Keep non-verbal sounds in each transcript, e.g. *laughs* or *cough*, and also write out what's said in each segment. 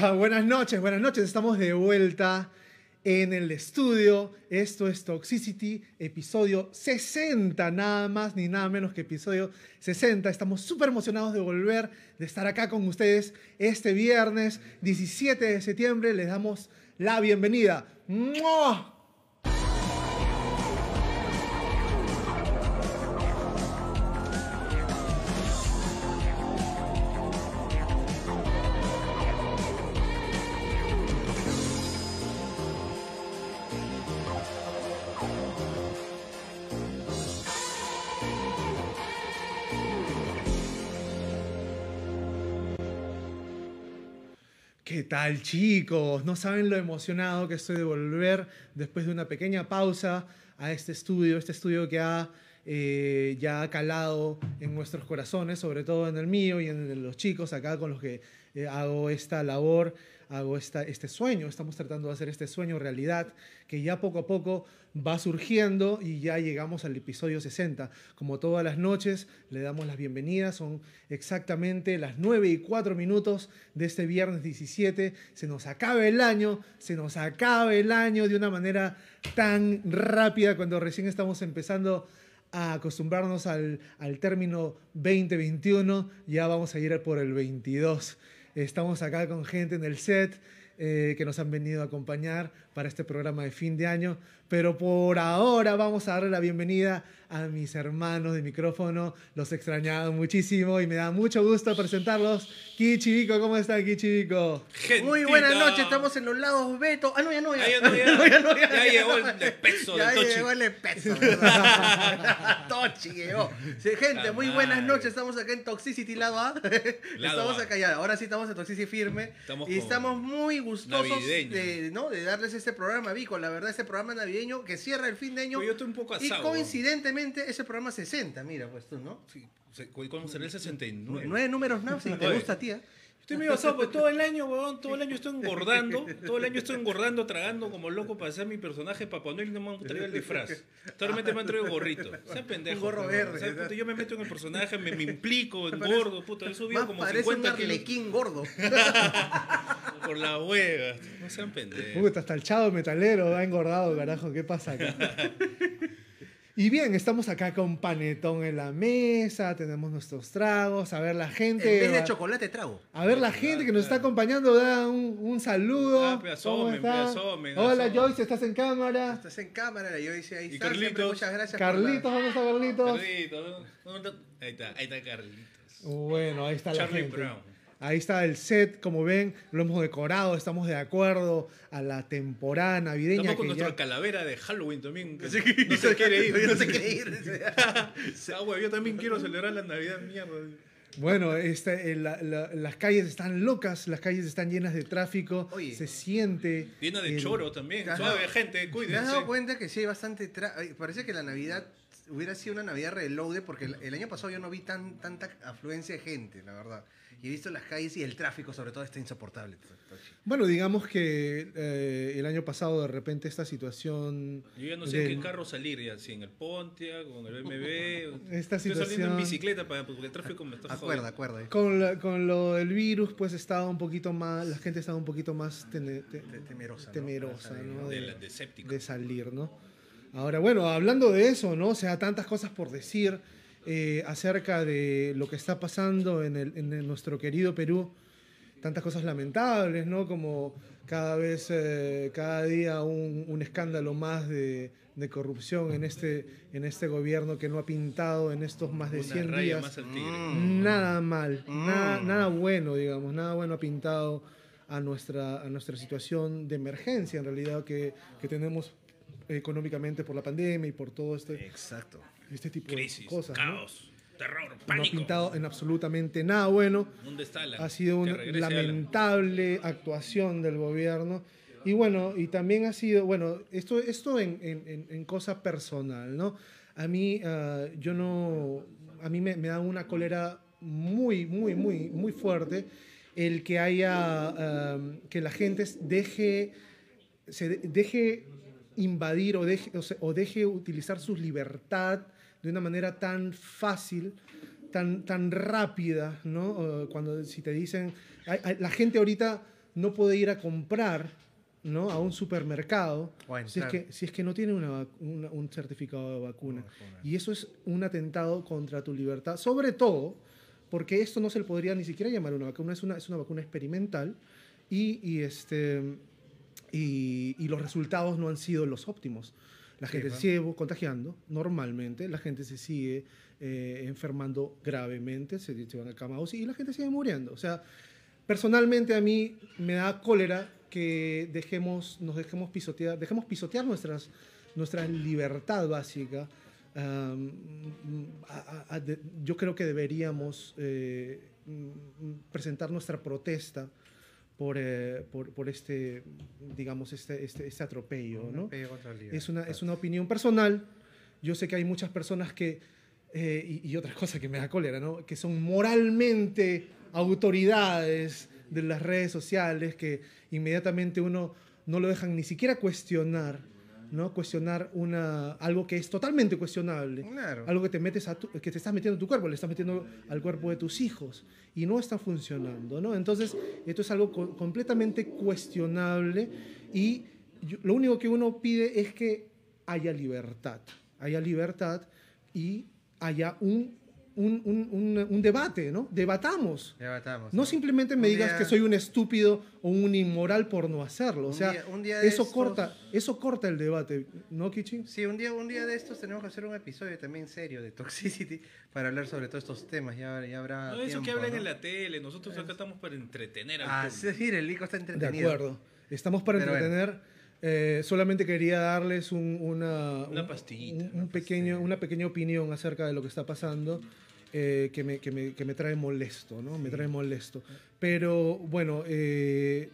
*laughs* Buenas noches, buenas noches. Estamos de vuelta en el estudio. Esto es Toxicity, episodio 60, nada más ni nada menos que episodio 60. Estamos súper emocionados de volver, de estar acá con ustedes este viernes 17 de septiembre. Les damos la bienvenida. ¿Qué tal chicos? No saben lo emocionado que estoy de volver después de una pequeña pausa a este estudio, este estudio que ha eh, ya calado en nuestros corazones, sobre todo en el mío y en el de los chicos acá con los que eh, hago esta labor, hago este sueño, estamos tratando de hacer este sueño realidad que ya poco a poco va surgiendo y ya llegamos al episodio 60. Como todas las noches, le damos las bienvenidas, son exactamente las 9 y 4 minutos de este viernes 17, se nos acaba el año, se nos acaba el año de una manera tan rápida cuando recién estamos empezando a acostumbrarnos al, al término 2021, ya vamos a ir por el 22. Estamos acá con gente en el set eh, que nos han venido a acompañar para este programa de fin de año, pero por ahora vamos a darle la bienvenida a mis hermanos de micrófono. Los he extrañado muchísimo y me da mucho gusto presentarlos. Kichibico, ¿cómo está Kichibico? Muy buenas noches, estamos en los lados Beto. Ah, no, ya no, ya. Ya no, *laughs* ya. No, ya no, ya, Ya ya, llegó ya. el espeso Ya llegó el espeso. *laughs* Tochi llegó. Sí, gente, La muy buenas madre. noches. Estamos acá en Toxicity lado A. *laughs* estamos A. acá ya. Ahora sí estamos en Toxicity firme. Estamos y estamos muy gustosos navideño. de, ¿no? de darles este programa, Vico. La verdad, este programa navideño que cierra el fin de año. Pues yo estoy un poco Y asado. coincidentemente, ese programa 60, mira, pues tú, ¿no? Sí, se- ¿Cómo será el 69? Nueve números, ¿no? Si te *laughs* gusta, tía. Estoy medio asado, porque todo el año, weón, todo el año estoy engordando, todo el año estoy engordando, tragando como loco para hacer mi personaje Papá Noel y no me han traído el disfraz. Solamente me han traído gorrito. Sean pendejos. Un gorro verde, O sea, yo me meto en el personaje, me, me implico, *laughs* engordo, puta, he subido como parece un 50 kilos arlequín gordo. *laughs* por la hueva. No sean pendejos. Puta, hasta el chavo metalero ha engordado, carajo, ¿qué pasa acá? *laughs* Y bien, estamos acá con panetón en la mesa, tenemos nuestros tragos, a ver la En gente... vez de va- chocolate, trago. A ver la gente que nos está acompañando, da un, un saludo. Ah, pues, ¿Cómo asomen, está? asomen, Hola asomen. Joyce, ¿estás en cámara? Estás en cámara, yo hice ahí. Y está, siempre Carlitos. Muchas gracias. por Carlitos, la- ¿dónde está Carlitos? Carlitos, ¿no? Ahí está, ahí está Carlitos. Bueno, ahí está la Charlie gente. Brown. Ahí está el set, como ven, lo hemos decorado, estamos de acuerdo a la temporada navideña. Estamos con que nuestra ya- calavera de Halloween también. que no se quiere ir. *laughs* No se quiere ir. *laughs* Ah, yo también quiero celebrar la Navidad, mierda. Bueno, este, eh, la- la- las calles están locas, las calles están llenas de tráfico, Oye. se siente... Llena de el- choro también. ¿Te has Suave, gente, ¿Te has cuídense. dado cuenta que sí hay bastante... ay, Parece que la Navidad hubiera sido una Navidad reload porque el, el año pasado yo no vi tan, tanta afluencia de gente, la verdad. Y he visto las calles y el tráfico sobre todo está insoportable. Bueno, digamos que eh, el año pasado de repente esta situación... Yo ya no sé en del- qué carro salir ya, si en el Pontiac, con el BMW. *laughs* Esta Estoy saliendo situación- en bicicleta para, porque el tráfico me está Acuerda, acuerda. Con, la- con lo del virus, pues estaba un poquito más, la gente estaba un poquito más tene- te- Te- Temerosa. ¿no? temerosa, salir, ¿no? De, De, de de salir, ¿no? Ahora, bueno, hablando de eso, ¿no? O sea, tantas cosas por decir eh, acerca de lo que está pasando en, el- en el- nuestro querido Perú. Tantas cosas lamentables, ¿no? Como cada vez, eh, cada día un, un escándalo más de, de corrupción en este, en este gobierno que no ha pintado en estos más de Una 100 raya días. Mm. nada mal, Mm. nada, nada bueno, digamos, nada bueno ha pintado a nuestra, a nuestra situación de emergencia, en realidad, que, que tenemos económicamente por la pandemia y por todo este, Exacto. este tipo Crisis, de cosas. ¿no? caos, terror, No ha pánico. pintado en absolutamente nada bueno. ¿Dónde está la? Ha sido una Alan? lamentable actuación del gobierno. Y bueno, y también ha sido, bueno, esto, esto en, en, cosa personal, ¿no? A mí, ah, yo no, a mí me, me da una cólera muy, muy, muy, muy fuerte el que haya, ah, que la gente deje, se de- deje invadir o deje, o, deje utilizar su libertad de una manera tan fácil, tan, tan rápida, ¿no? Cuando si te dicen, la gente ahorita no puede ir a comprar ¿no? a un supermercado si es, que, si es que no tiene una un certificado de vacuna. Una vacuna. Y eso es un atentado contra tu libertad, sobre todo porque esto no se le podría ni siquiera llamar una vacuna, es una, es una vacuna experimental y, y, este, y, y los resultados no han sido los óptimos. La gente se sigue contagiando normalmente, la gente se sigue eh, enfermando gravemente, se, se van a cama UCI y la gente sigue muriendo. O sea, personalmente a mí me da cólera que dejemos, nos dejemos pisotear, dejemos pisotear nuestras, nuestra libertad básica. Am, a- a- a- yo creo que deberíamos eh, presentar nuestra protesta por, eh, por, por este, digamos, este, este, este atropello, Un ¿no? Es una, es una opinión personal. Yo sé que hay muchas personas que, eh, y, y otra *laughs* cosa que me da cólera, ¿no? que son moralmente autoridades de las redes sociales, que inmediatamente uno no lo dejan ni siquiera cuestionar, ¿no? Cuestionar una, algo que es totalmente cuestionable. Claro. Algo que te, metes a tu- que te estás metiendo en tu cuerpo, le estás metiendo al cuerpo de tus hijos y no está funcionando, ¿no? Entonces, esto es algo co- completamente cuestionable y yo- lo único que uno pide es que haya libertad, haya libertad y haya un, un, un- un- un debate, ¿no? Debatamos. Ya batamos. No simplemente me Un digas día- que soy un estúpido o un inmoral por no hacerlo. O Un sea, día- un día de eso, estos- corta, eso corta el debate, ¿no, Kichi? Sí, un día, un día de estos tenemos que hacer un episodio también serio de Toxicity para hablar sobre todos estos temas. Ya, ya habrá. No, eso que hablan ¿no? en la tele, nosotros acá estamos para entretener al Ah, sí, el Lico está De entretenido. acuerdo. Estamos para Pero bueno. entretener. Eh, solamente quería darles un- una, Una un- pastillita, un- una un pequeño, una pequeña opinión acerca de lo que está pasando eh, que, me, que, me, que me trae molesto, ¿no? Me trae molesto. Pero bueno, eh,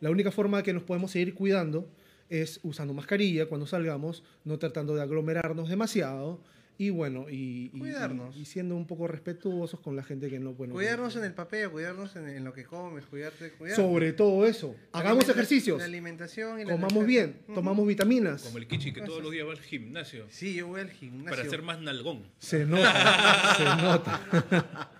la única forma que nos podemos seguir cuidando es usando mascarilla cuando salgamos, no tratando de aglomerarnos demasiado y bueno, y, y- Cuidarnos. y siendo un poco respetuosos con la gente que no puede. Cuidarnos en el papel, cuidarnos en, en lo que comes, cuidarte, cuidarnos. Sobre todo eso. La Hagamos ejercicios. La alimentación y la Comamos energía. bien, tomamos vitaminas. Como el Kichi que todos los días va al gimnasio Sí, yo voy al gimnasio. para ser más nalgón. Se nota, *laughs* se nota. *laughs*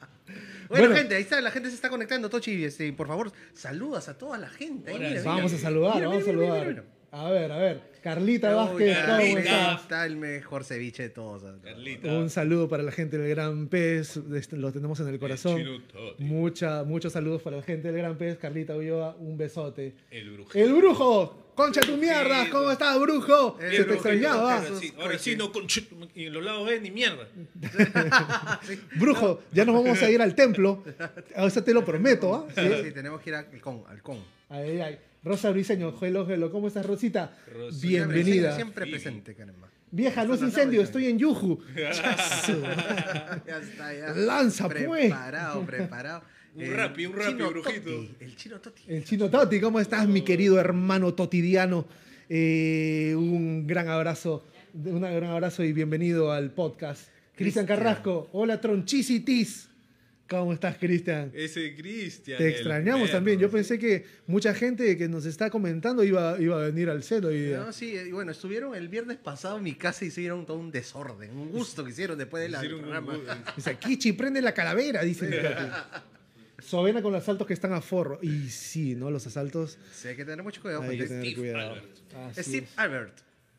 Bueno, Bueno. gente, ahí está, la gente se está conectando, Tochi. Este, por favor, saludas a toda la gente. Ahí, mira. Vamos a saludar, Mira, vamos a mira, mira, saludar. A ver, a ver. Carlita Uy, Vázquez, ¿cómo Carlita, estás? está el mejor ceviche de todos. Carlita. Un saludo para la gente del Gran Pez, este, lo tenemos en el corazón. Toti. Mucha, muchos saludos para la gente del Gran Pez. Carlita Ulloa, un besote. El brujo. ¡El brujo! ¡Concha tu mierda! ¿Cómo estás, brujo? El Se te brujo, extrañaba. Ahora sí, ahora sí, no con ch- y en los lados ven ni mierda. *laughs* Brujo, ya nos vamos a ir al templo. Eso te lo prometo, ¿ah? Sí, Sí. sí, tenemos que ir a Halcón. Halcón. Ay, ay. Rosa Briseño, hello, hello. ¿Cómo estás, Rosita? Rosita. Bienvenida. Siempre presente, caramba. Vieja, luz incendio, estoy en Yuju. *laughs* *laughs* ya está, ya. Lanza, pues. Preparado, preparado. Un rapi, un rapi, brujito. El chino Toti. El chino Toti, ¿cómo estás, mi querido hermano totidiano? Eh, un gran abrazo, un gran abrazo y bienvenido al podcast. Cristian Cristian. Carrasco, hola Tronchisitis. ¿Cómo estás, Cristian? Ese Cristian. Te extrañamos perro. también. Yo pensé que mucha gente que nos está comentando iba, iba a venir al celo hoy día. No, sí, y bueno, estuvieron el viernes pasado en mi casa y hicieron todo un desorden, un gusto que hicieron después un- programa. *laughs* Dice, Kichi, prende la calavera, dice. *laughs* Sovena con los asaltos que están a forro. Y sí, ¿no? Los asaltos Sí, hay que tener mucho cuidado. hay que tener Steve cuidado. Albert. Steve es. Albert,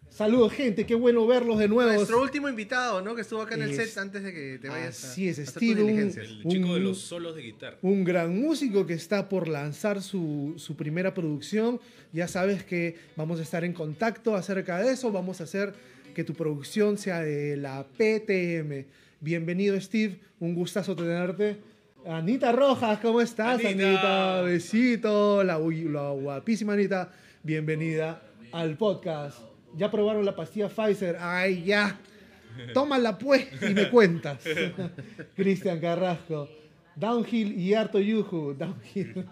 Saludos, gente. Qué bueno verlos de nuevo. nuestro último invitado, ¿no? Que estuvo acá en el Es- set antes de que te vayas a, así es, a Steve, un-. El chico de los solos de guitarra. un gran músico que está por lanzar su, su primera producción. Ya sabes que vamos a estar en contacto acerca de eso. Vamos a hacer que tu producción sea de la PTM. Bienvenido, Steve. Un gustazo tenerte. Anita Rojas, ¿cómo estás, Anita. Anita? Besito. La, la guapísima Anita. Bienvenida al podcast. ¿Ya probaron la pastilla Pfizer? ¡Ay, ya! Tómala pues y me cuentas. *laughs* Cristian Carrasco. Downhill y harto yuju. Downhill.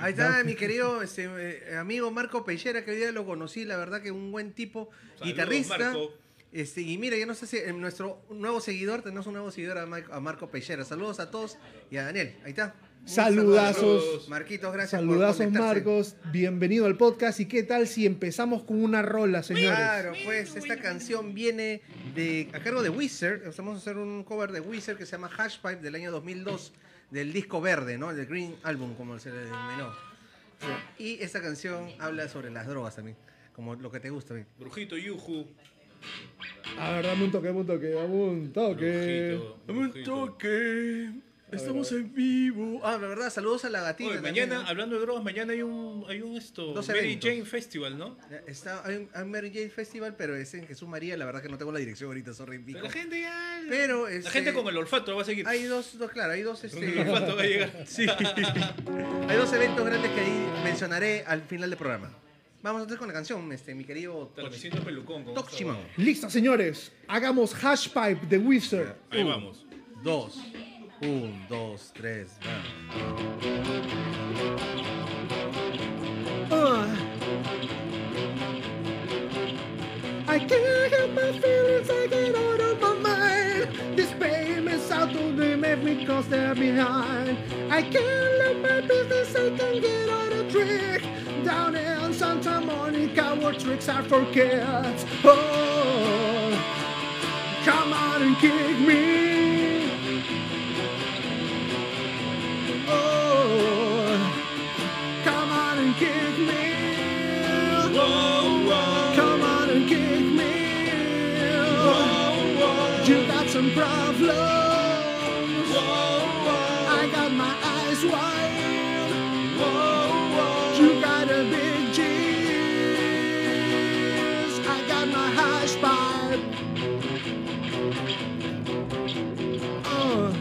Ahí está mi querido este, eh, amigo Marco Peixera, que hoy día lo conocí, la verdad que un buen tipo, Saludos, guitarrista. Marco. Este, y mira, yo no sé si en nuestro nuevo seguidor, tenemos un nuevo seguidor a, Mar- a Marco Peixera. Saludos a todos y a Daniel. Ahí está. Saludazos. Marquitos, gracias Saludazos, por. Marcos. Bienvenido al podcast. ¿Y qué tal si empezamos con una rola, señores? Claro, pues esta canción viene de, a cargo de Wizard. Vamos a hacer un cover de Wizard que se llama Hashpipe del año 2002, del disco verde, ¿no? El Green Album, como se le denominó. Y esta canción habla sobre las drogas también, como lo que te gusta. ¿ven? Brujito Yuju. A ver, dame un toque, dame un toque, dame un toque. Brujito. Dame un brujito. toque. Estamos en vivo. Ah, la verdad, saludos a la gatita. Oye, también, mañana, ¿no? hablando de drogas, mañana hay un, hay un esto, Dos Mary eventos. Jane Festival, ¿no? Está, hay un, Mary Jane Festival, pero es en Jesús María. La verdad que no tengo la dirección ahorita, sorry, pico. Pero la gente ya... Pero, La este, gente con el olfato va a seguir. Hay dos, dos, claro, hay dos, Con este, el olfato va a llegar. *laughs* Sí. Hay dos eventos grandes que ahí mencionaré al final del programa. Vamos entonces con la canción, este, mi querido pelucón. Listo, señores. Hagamos Hashpipe de Wizard. Ahí vamos. Dos. Un, dos, tres, va. I can't help my feelings, I get out of my mind. This pain is out to the make me cause they're behind. I can't let my business, I can get out of trick. Down in Santa Monica, where tricks are for kids. Oh, come on and kick Some problems. I got my eyes wide. You got a big G's. I got my hash pipe. Uh.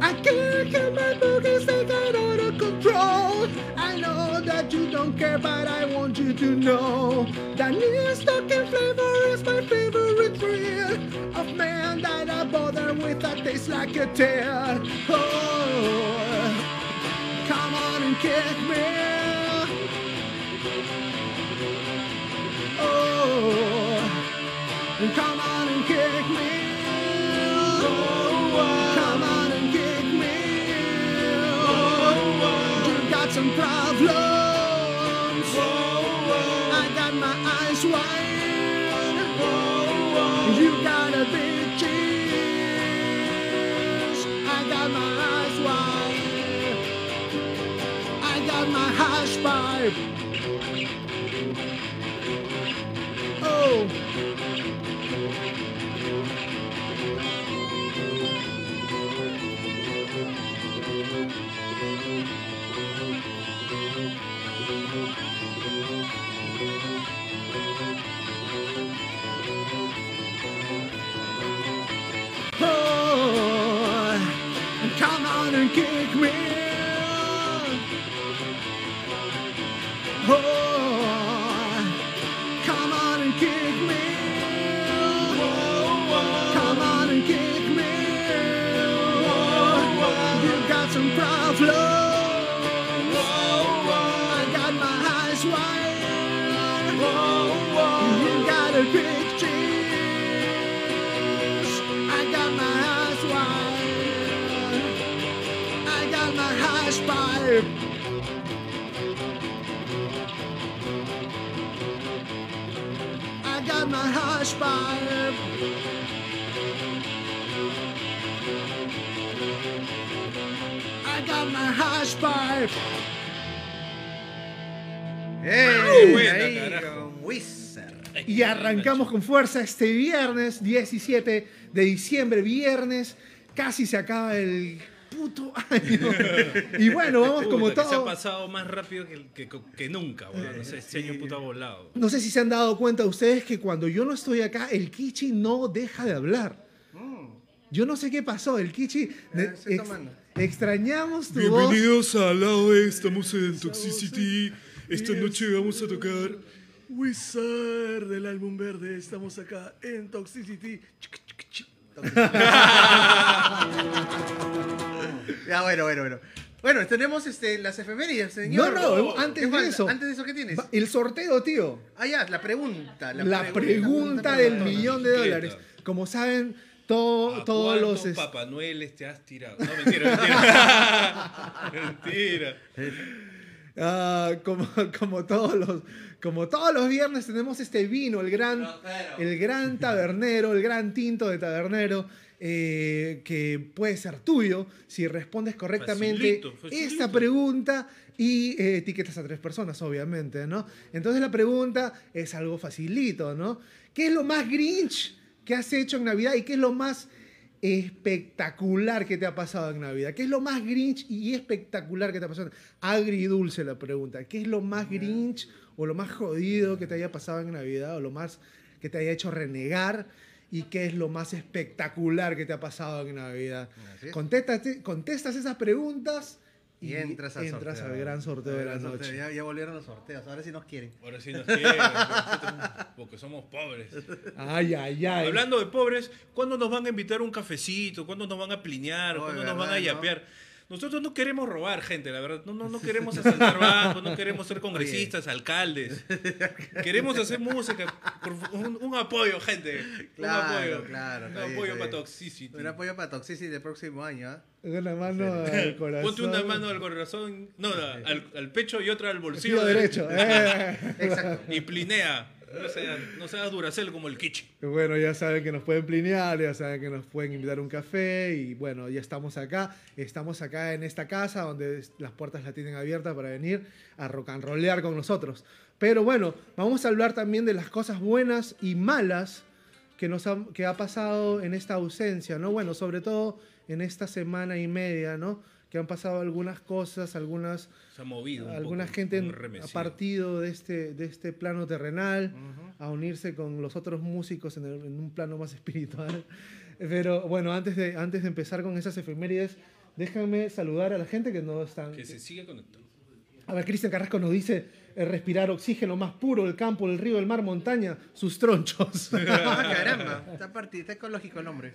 I can't get my boogies, they got out of control. I know that you don't care, but I want you to know that near stocking flavor that tastes like a tail. Oh, come on and kick me. Oh, come on and kick me. Come on and kick me. You got some problems. I got my eyes wide. You got a cheese. I got my eyes wide. I got my hash pipe. Arrancamos con fuerza este viernes 17 de diciembre, viernes, casi se acaba el puto año. Y bueno, vamos Puta, como que Se ha todo. pasado más rápido que, que- que nunca, weón. No sé, este año puta volado. No sé si se han dado cuenta ustedes que cuando yo no estoy acá, el Kichi no deja de hablar. Yo no sé qué pasó, el Kichi. Eh, estoy ex- extrañamos tu voz. Bienvenidos a la OE, estamos en Toxicity. Esta noche vamos a tocar Wizard del álbum verde. Estamos acá en Toxicity. *laughs* ya, bueno, bueno, bueno. Bueno, tenemos este, las efemérides, señor. No, no, ¿Qué antes de eso. Antes de eso, ¿qué tienes? El sorteo, tío. Ah, ya, la pregunta. La, pregunta, del millón de dólares. Como saben, todo- ¿A todos los. es- Papá Noeles te has tirado? No, mentira, mentira. *laughs* mentira. Ah, como, *laughs* como todos los como todos los viernes tenemos este vino, el gran el gran tabernero, el gran tinto de tabernero, eh, que puede ser tuyo si respondes correctamente Facilito, facilito. esta pregunta y eh, etiquetas a tres personas, obviamente, ¿no? Entonces la pregunta es algo facilito, ¿no? ¿Qué es lo más Grinch que has hecho en Navidad y qué es lo más espectacular que te ha pasado en Navidad? ¿Qué es lo más Grinch y espectacular que te ha pasado? Agridulce la pregunta. ¿Qué es lo más Grinch o lo más jodido que te haya pasado en Navidad o lo más que te haya hecho renegar? ¿Y qué es lo más espectacular que te ha pasado en Navidad? Contéstate- contestas esas preguntas Y entras al entras sorteo. al gran sorteo de la sorteo. noche. Ya, ya volvieron los sorteos, ahora sí nos quieren. Ahora sí nos quieren, porque somos pobres. Ay, ay, ay. Hablando de pobres, ¿cuándo nos van a invitar a un cafecito? ¿Cuándo nos van a plinear? ¿Cuándo nos van a verdad, ¿no? Nosotros no queremos robar gente, la verdad. No, no, no queremos asaltar bancos, no queremos ser congresistas, alcaldes. Queremos hacer música. Por un, un apoyo, gente. Claro, un apoyo. claro, Un bien, apoyo para. Toxicity. Un apoyo para Toxicity del próximo año, ¿ah? Una mano al corazón. Ponte una mano al corazón, no, al, al pecho y otra al bolsillo. Bolsillo derecho. eh. *laughs* Exacto. Y plinea. No seas, no seas duracel como el Kichi. Bueno, ya saben que nos pueden plinear, ya saben que nos pueden invitar un café y bueno, ya estamos acá. Estamos acá en esta casa donde las puertas la tienen abiertas para venir a rock and rollear con nosotros. Pero bueno, vamos a hablar también de las cosas buenas y malas que nos ha, que ha pasado en esta ausencia, ¿no? Bueno, sobre todo en esta semana y media, ¿no? Que han pasado algunas cosas, algunas Se ha movido. un alguna poco, gente ha partido de este, de este plano terrenal a unirse con los otros músicos en, el- en un plano más *laughs* espiritual. Pero bueno, antes de, antes de empezar con esas efemérides, déjenme saludar a la gente que no están. Que se sigue conectando. A ver, Cristian Carrasco nos dice eh, respirar oxígeno más puro, el campo, el río, el mar, montaña, sus tronchos. *laughs* Ah, caramba, *laughs* está, parti- está ecológico el hombre.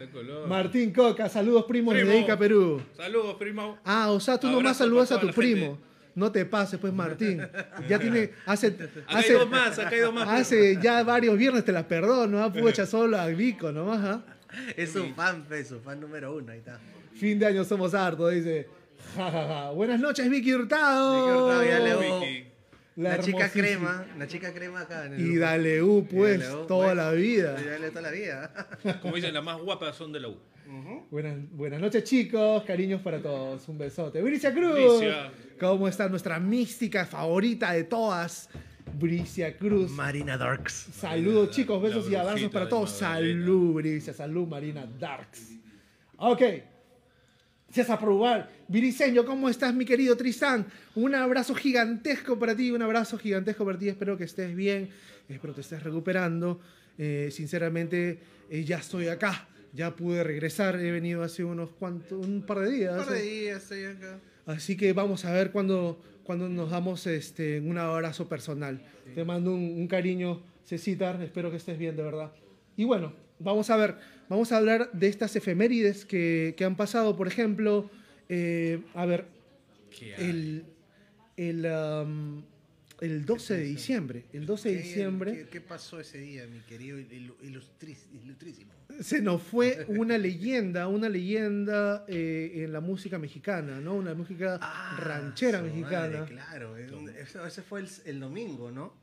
Martín Coca, saludos primos Primo. desde Ica, Perú. Saludos, primo. Ah, o sea, tú Abrazo nomás saludas a tu gente. primo. No te pases, pues, Martín. Ya tiene. Hace, Acá hace, hay dos más, acá hay dos más. Hace ya varios viernes te las perdono, ¿ah? Pucha, *laughs* solo a Vico nomás, ¿ah? Es su fan, fe, su fan número uno, ahí está. Fin de año somos hartos, dice. *laughs* Buenas noches, Vicky Hurtado. Vicky Hurtado, ya le hago- Vicky. La, chica crema, la chica crema acá. En el Y dale U, pues, dale, oh, toda pues. la vida. Y dale toda la vida. *laughs* Como dicen, las más guapas son de la U. Buenas, buenas noches, chicos. Cariños para todos. Un besote. Bricia Cruz. Bricia. ¿Cómo está nuestra mística favorita de todas? Bricia Cruz. Marina Darks. Saludos, chicos, besos y abrazos para todos. Salud, Bricia, salud, Marina Darks. Ok. César Probar, Viriseño, ¿cómo estás, mi querido Tristán? Un abrazo gigantesco para ti, un abrazo gigantesco para ti. Espero que estés bien, espero te estés recuperando. Eh, sinceramente, eh, ya estoy acá, ya pude regresar. He venido hace unos cuantos, un par de días. Un par de ¿eh? días estoy acá. Así que vamos a ver cuando, cuando nos damos este, un abrazo personal. Te mando un, un cariño, Cecitar. Espero que estés bien, de verdad. Y bueno, vamos a ver. Vamos a hablar de estas efemérides que, que han pasado. Por ejemplo, eh, a ver, el, el, um, el 12 de diciembre. El 12 de ¿Qué- diciembre ¿Qué, qué pasó ese día, mi querido ilustris- ilustrísimo? se nos fue una leyenda, una leyenda eh, en la música mexicana, ¿no? Una música ranchera su mexicana. madre, claro, ese fue el, el domingo, ¿no?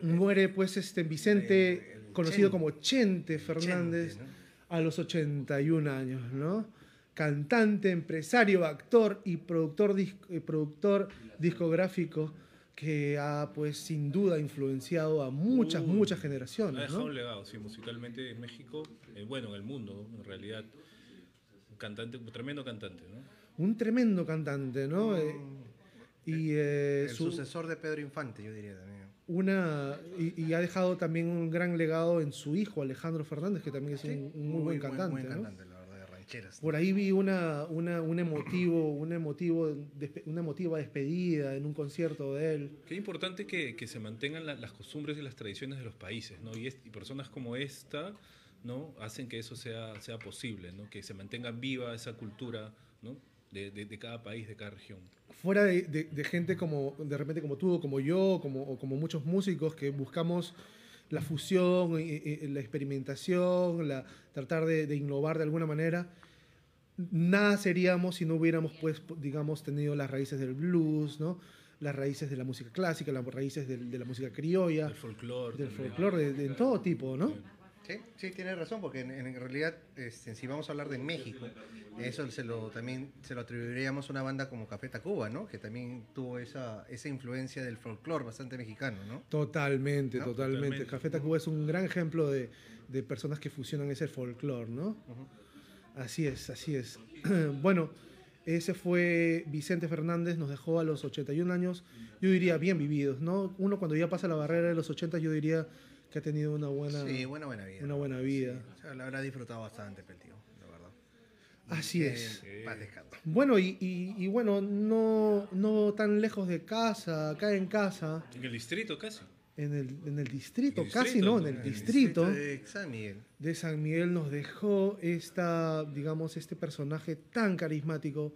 Muere pues este Vicente, El- el conocido como Chente Fernández, Chente, a los 81 años, ¿no? Cantante, empresario, actor y productor, dis- eh, productor discográfico que ha pues sin duda influenciado a muchas, Uy, muchas Ha generaciones, dejado ¿no? un legado, sí, musicalmente en México, eh, bueno, en el mundo, en realidad. Un cantante, un tremendo cantante, ¿no? Un tremendo cantante, ¿no? Eh, y eh, Mm. El su- sucesor de Pedro Infante, yo diría también. Una y, y ha dejado también un gran legado en su hijo Alejandro Fernández, que también es un, un muy, buen cantante, buen ¿no? cantante, la verdad, de rancheras. Por ahí vi una, una, un emotivo, un emotivo, una emotiva despedida en un concierto de él. Qué importante que, que se mantengan la- las costumbres y las tradiciones de los países, ¿no? Y, es- y personas como esta, ¿no? Hacen que eso sea, sea posible, ¿no? Que se mantenga viva esa cultura, ¿no? De, de- de cada país, de cada región. Fuera de, de- gente como, de repente como tú, como yo, como, o como muchos músicos que buscamos la fusión, y- y- y la experimentación, la, tratar de, innovar de alguna manera, nada seríamos si no hubiéramos, pues, digamos, tenido las raíces del blues, ¿no? las raíces de la música clásica, las raíces de, la música criolla, Del folclore. del folclore, de, de todo tipo, ¿no? Sí, sí, tienes razón, porque en, en realidad, este, si vamos a hablar de México, eso se lo también se lo atribuiríamos a una banda como Café Tacuba, ¿no? Que también tuvo esa, esa influencia del folclore bastante mexicano, ¿no? Totalmente, ¿No? totalmente. Totalmente. Café Tacuba es un gran ejemplo de, de personas que fusionan ese folclore, ¿no? Así es, así es. *clears throat* bueno, ese fue Vicente Fernández, nos dejó a los 81 años, yo diría bien vividos, ¿no? Uno cuando ya pasa la barrera de los 80, yo diría que ha tenido una buena... Sí, buena, buena vida. Una buena vida. Sí, o sea, la habrá disfrutado bastante, el tío, la verdad. Así es. descanse. Bueno, y, y- y bueno, no, no tan lejos de casa, acá en casa, En el distrito casi. en el, en el distrito, El casi distrito, no, en el distrito. de San Miguel. de San Miguel nos dejó esta, digamos, este personaje tan carismático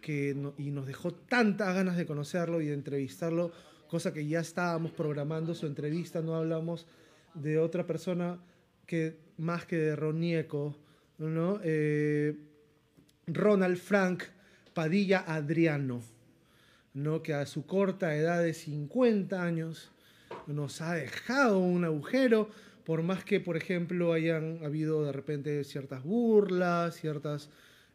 que no- y nos dejó tantas ganas de conocerlo y de entrevistarlo, cosa que ya estábamos programando su entrevista, no hablamos de otra persona que más que de Ronieco, ¿no? Eh, Ronald Frank Padilla Adriano, ¿no? que a su corta edad de 50 años nos ha dejado un agujero, por más que, por ejemplo, hayan habido de repente ciertas burlas, ciertas...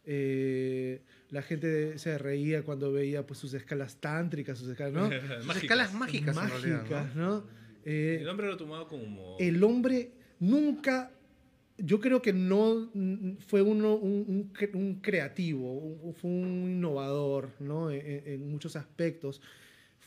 eh, la gente se reía cuando veía pues, sus escalas tántricas, sus escalas, ¿no? *laughs* Sus Mágicas. escalas mágicas, en realidad, mágicas, ¿no? ¿no? Eh, El hombre lo tomaba como... el hombre nunca, yo creo que no fue uno, un, un cre- un creativo, un- fue un innovador, ¿no? En, en- en muchos aspectos.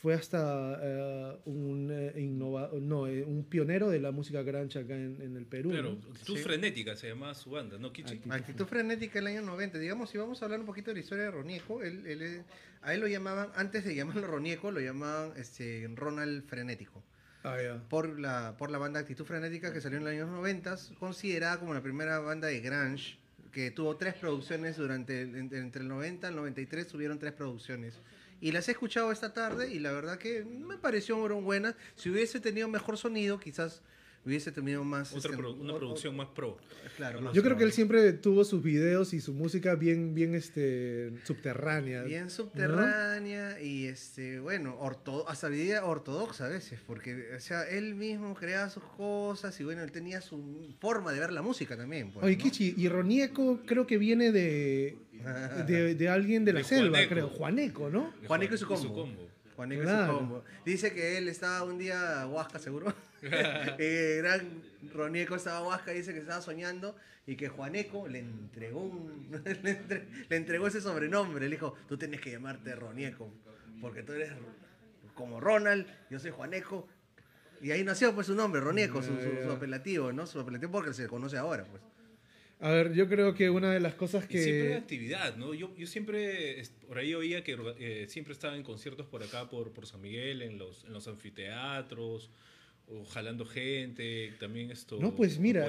Fue hasta eh, un, eh, innova- no, eh, un pionero de la música grancha acá en, en el Perú. Claro, ¿no? Actitud Sí. frenética se llamaba su banda, ¿no, Kichi? Actitud Actitud frenética el año 90. Digamos, si vamos a hablar un poquito de la historia de Ronieco, él, él a él lo llamaban, antes de llamarlo Ronieco, lo llamaban este, Ronald Frenético. Ah, ya. Por la, por la banda Actitud Frenética que salió en los años 90, considerada como la primera banda de grunge, que tuvo tres producciones durante entre, entre el 90 y el 93, tuvieron tres producciones. Y las he escuchado esta tarde y la verdad que me parecieron buenas. Si hubiese tenido mejor sonido, quizás hubiese tenido más... Otra este, pro- una o- o- producción más pro. Claro, más Yo creo que él siempre tuvo sus videos y su música bien, bien este, subterránea. Bien subterránea y este, bueno, orto, hasta diría ortodoxa a veces, porque o sea, él mismo creaba sus cosas y bueno, él tenía su forma de ver la música también. pues, Oye, ¿no? Kichi, y Ronieco creo que viene de, de, de alguien de la De selva, Juaneco. creo. Juaneco, ¿no? De Juanico y su Juan- combo. Y su Claro. combo. Dice que él estaba un día a Huasca, seguro. *laughs* Eh, gran Ronieco estaba Huasca, dice que estaba soñando y que Juaneco le entregó un, *laughs* le, entre- le entregó ese sobrenombre. Le dijo, tú tienes que llamarte Ronieco, porque tú eres como Ronald, yo soy Juaneco. Y ahí nació pues su nombre, Ronieco, su, su- su apelativo, ¿no? Su apelativo porque se conoce ahora, pues. A ver, yo creo que una de las cosas Y siempre hay que... actividad, ¿no? Yo, yo siempre, por ahí oía que eh, siempre estaba en conciertos por acá, por, por San Miguel, en los, en los anfiteatros, o jalando gente, también esto... No, pues mira,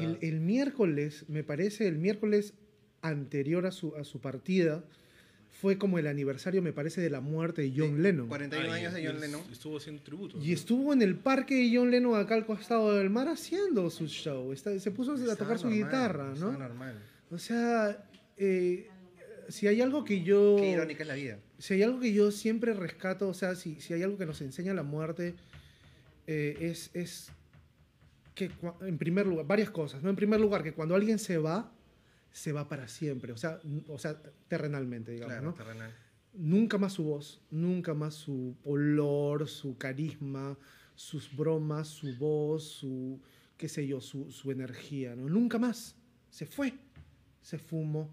el- el miércoles, me parece, el miércoles anterior a su, a su partida, fue como el aniversario, me parece, de la muerte de John Sí, Lennon. 41 Ah, y- años de John Lennon. Estuvo haciendo tributo. Y estuvo en el parque de John Lennon acá al costado del mar haciendo su show. Está- se puso a tocar su normal, guitarra, estaba ¿no? normal. O sea, eh, si hay algo que yo... Qué irónica es la vida. si hay algo que yo siempre rescato, o sea, si, si hay algo que nos enseña la muerte, eh, es, es que, en primer lugar, varias cosas, ¿no? En primer lugar, que cuando alguien se va, se va para siempre, o sea, o sea terrenalmente, digamos, Claro, ¿no? terrenal. Nunca más su voz, nunca más su olor, su carisma, sus bromas, su voz, su, qué sé yo, su, su energía, ¿no? Nunca más. Se fue, se fumó.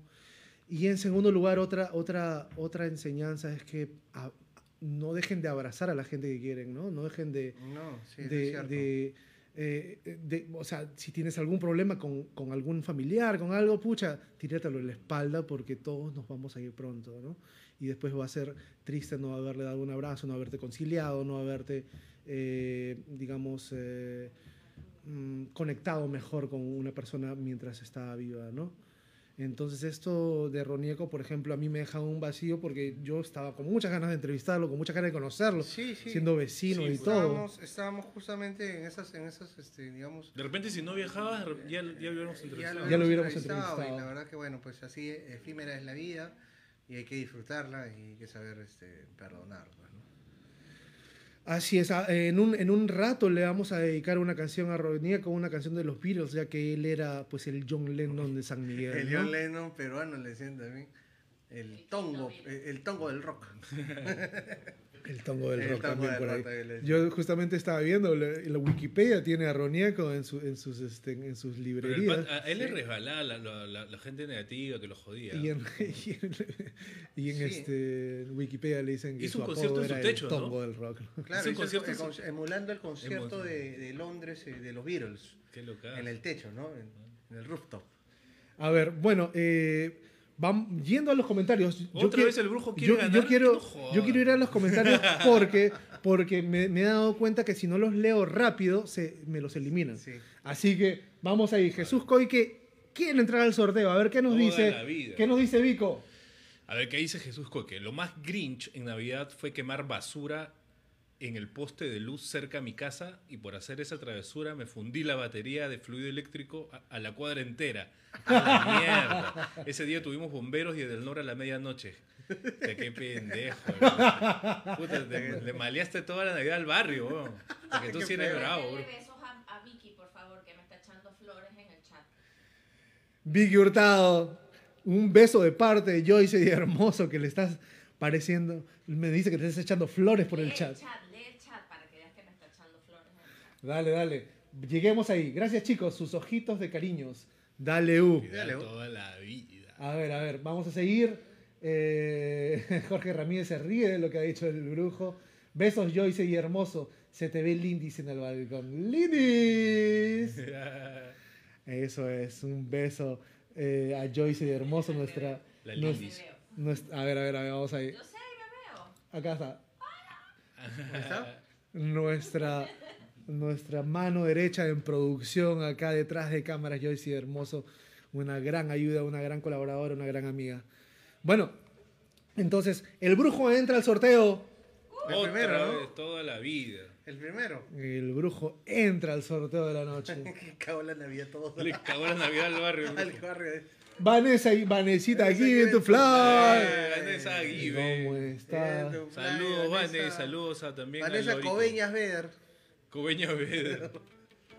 Y en segundo lugar, otra, otra, otra enseñanza es que a- no dejen de abrazar a la gente que quieren, ¿no? No dejen de, No, sí, de, eh, de- o sea, si tienes algún problema con, con algún familiar, con algo, pucha, tíratelo en la espalda porque todos nos vamos a ir pronto, ¿no? Y después va a ser triste no haberle dado un abrazo, no haberte conciliado, no haberte, eh, digamos, eh, mm, conectado mejor con una persona mientras estaba viva, ¿no? Entonces esto de Ronieco, por ejemplo, a mí me deja un vacío porque yo estaba con muchas ganas de entrevistarlo, con muchas ganas de conocerlo, Sí, sí. siendo vecino Sí, y todo. Estábamos, justamente en esas, en esas este, digamos... De repente, si no viajabas, ya, ya hubiéramos entrevistado. Ya lo hubiéramos Y entrevistado. la verdad que bueno, pues así efímera es la vida y hay que disfrutarla y hay que saber este, perdonar. pues, ¿no? Así es, a- en un, en un rato le vamos a dedicar una canción a Ronieco, una canción de los Beatles, ya que él era pues el John Lennon de San Miguel. El ¿no? John Lennon peruano le decían también. El tongo, el, el tongo del rock. *laughs* El tongo del El rock tongo también del por ahí. también. Yo justamente estaba viendo, la, la Wikipedia tiene a Ronieco en, su- en, sus, este, en sus librerías. pat- a él le resbalaba la, la- la- la gente negativa que lo jodía. Y en, *laughs* y en, y en Sí. este, en Wikipedia le dicen que Hizo su un concierto apodo en su era techo, el ¿no? tongo del rock. ¿no? Claro, Hizo un hizo el- concierto el en su- emulando el concierto de, de Londres eh, de los Beatles. Qué. En el techo, ¿no? En, en el rooftop. A ver, bueno, eh, vam- yendo a los comentarios. yo ¿Otra quiero- vez el brujo quiere yo, ganar? Yo quiero, No yo quiero ir a los comentarios *laughs* porque, porque me, me he dado cuenta que si no los leo rápido, se, me los eliminan. Sí. Así que vamos ahí. Jesús Coique quiere entrar al sorteo. A ver qué nos Toda dice. ¿Qué nos dice Vico? A ver, ¿qué dice Jesús Coque? Lo más grinch en Navidad fue quemar basura en el poste de luz cerca a mi casa y por hacer esa travesura me fundí la batería de fluido eléctrico a, a la cuadra entera. ¡A la mierda! Ese día tuvimos bomberos y del norte a la medianoche. Que qué pendejo. Puta, te- le maleaste toda la Navidad al barrio, weón. Porque tú sí eres bravo, bro. besos a, a Vicky, por favor, que me está echando flores en el chat. Vicky Hurtado. Un beso de parte de Joyce y Hermoso que le estás pareciendo. Me dice que te estás echando flores por el el chat, el chat para que veas que me está echando flores en el chat. Dale, dale. Lleguemos ahí. Gracias, chicos. Sus ojitos de cariños. Dale, U. Dale, toda la vida. A ver, a ver. Vamos a seguir. Eh, *laughs* Jorge Ramírez se ríe de lo que ha dicho el brujo. Besos, Joyce y Hermoso. Se te ve Lindis en el balcón. ¡Lindis! *laughs* Eso es. Un beso eh, a Joyce y Hermoso, nuestra. La Lindis. Nuestra- a ver, a ver, a ver. Vamos ahí. Yo sé, me veo. Acá está. *laughs* ¿Ahí está? nuestra, nuestra mano derecha en producción, acá detrás de cámaras, Joyce Hermoso, una gran ayuda, una gran colaboradora, una gran amiga. Bueno, entonces, el brujo entra al sorteo. El Otra primero, ¿no? vez, toda la vida. El primero. El brujo entra al sorteo de la noche. *laughs* Cagó la Navidad todo. Le cagó la Navidad al barrio. *laughs* Al barrio. eh. Vanessa y Vanesita, Vanessa, aquí aquí en tu ven tu fly. Eh, Vanessa Aguirre. ¿Cómo está? Eh, Saludos, Vanessa. Vane, saludos a también Vanessa. Cobeñas Veder. Cobeña Vedder.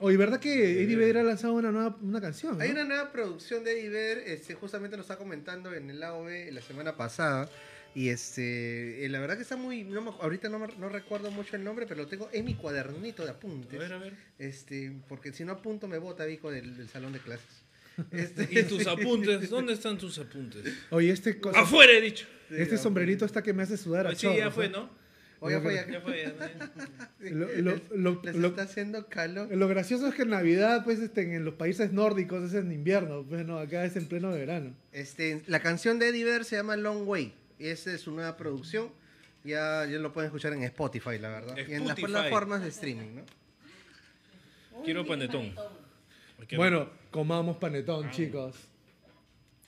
Oye, ¿verdad que Eddie Vedder ha lanzado una nueva una canción? Hay no? una nueva producción de Eddie Vedder, este, justamente lo está comentando en el AOV la semana pasada. Y este, eh, la verdad que está muy. no me- ahorita no, me- no recuerdo mucho el nombre, pero lo tengo en mi cuadernito de A apuntes. ver, a ver. Este, porque si no apunto me bota Vico del, del salón de clases. *laughs* Este, ¿Y *laughs* tus apuntes? ¿Dónde están tus apuntes? Oye, este, cosa- ¡Afuera, he dicho! este sombrerito está que me hace sudar a Pues sí, ya fue, ¿eh? Ya fue, ya. *laughs* está haciendo calor. Lo gracioso es que en Navidad, pues, este, en los países nórdicos es en invierno, pues no, acá es en pleno verano. Este, la canción de Eddie Vedder se llama Long Way. Y esa es su nueva producción. Ya, ya lo pueden escuchar en Spotify, la verdad. Y en las plataformas de streaming, ¿no? Quiero panetón. Bueno, comamos panetón, chicos.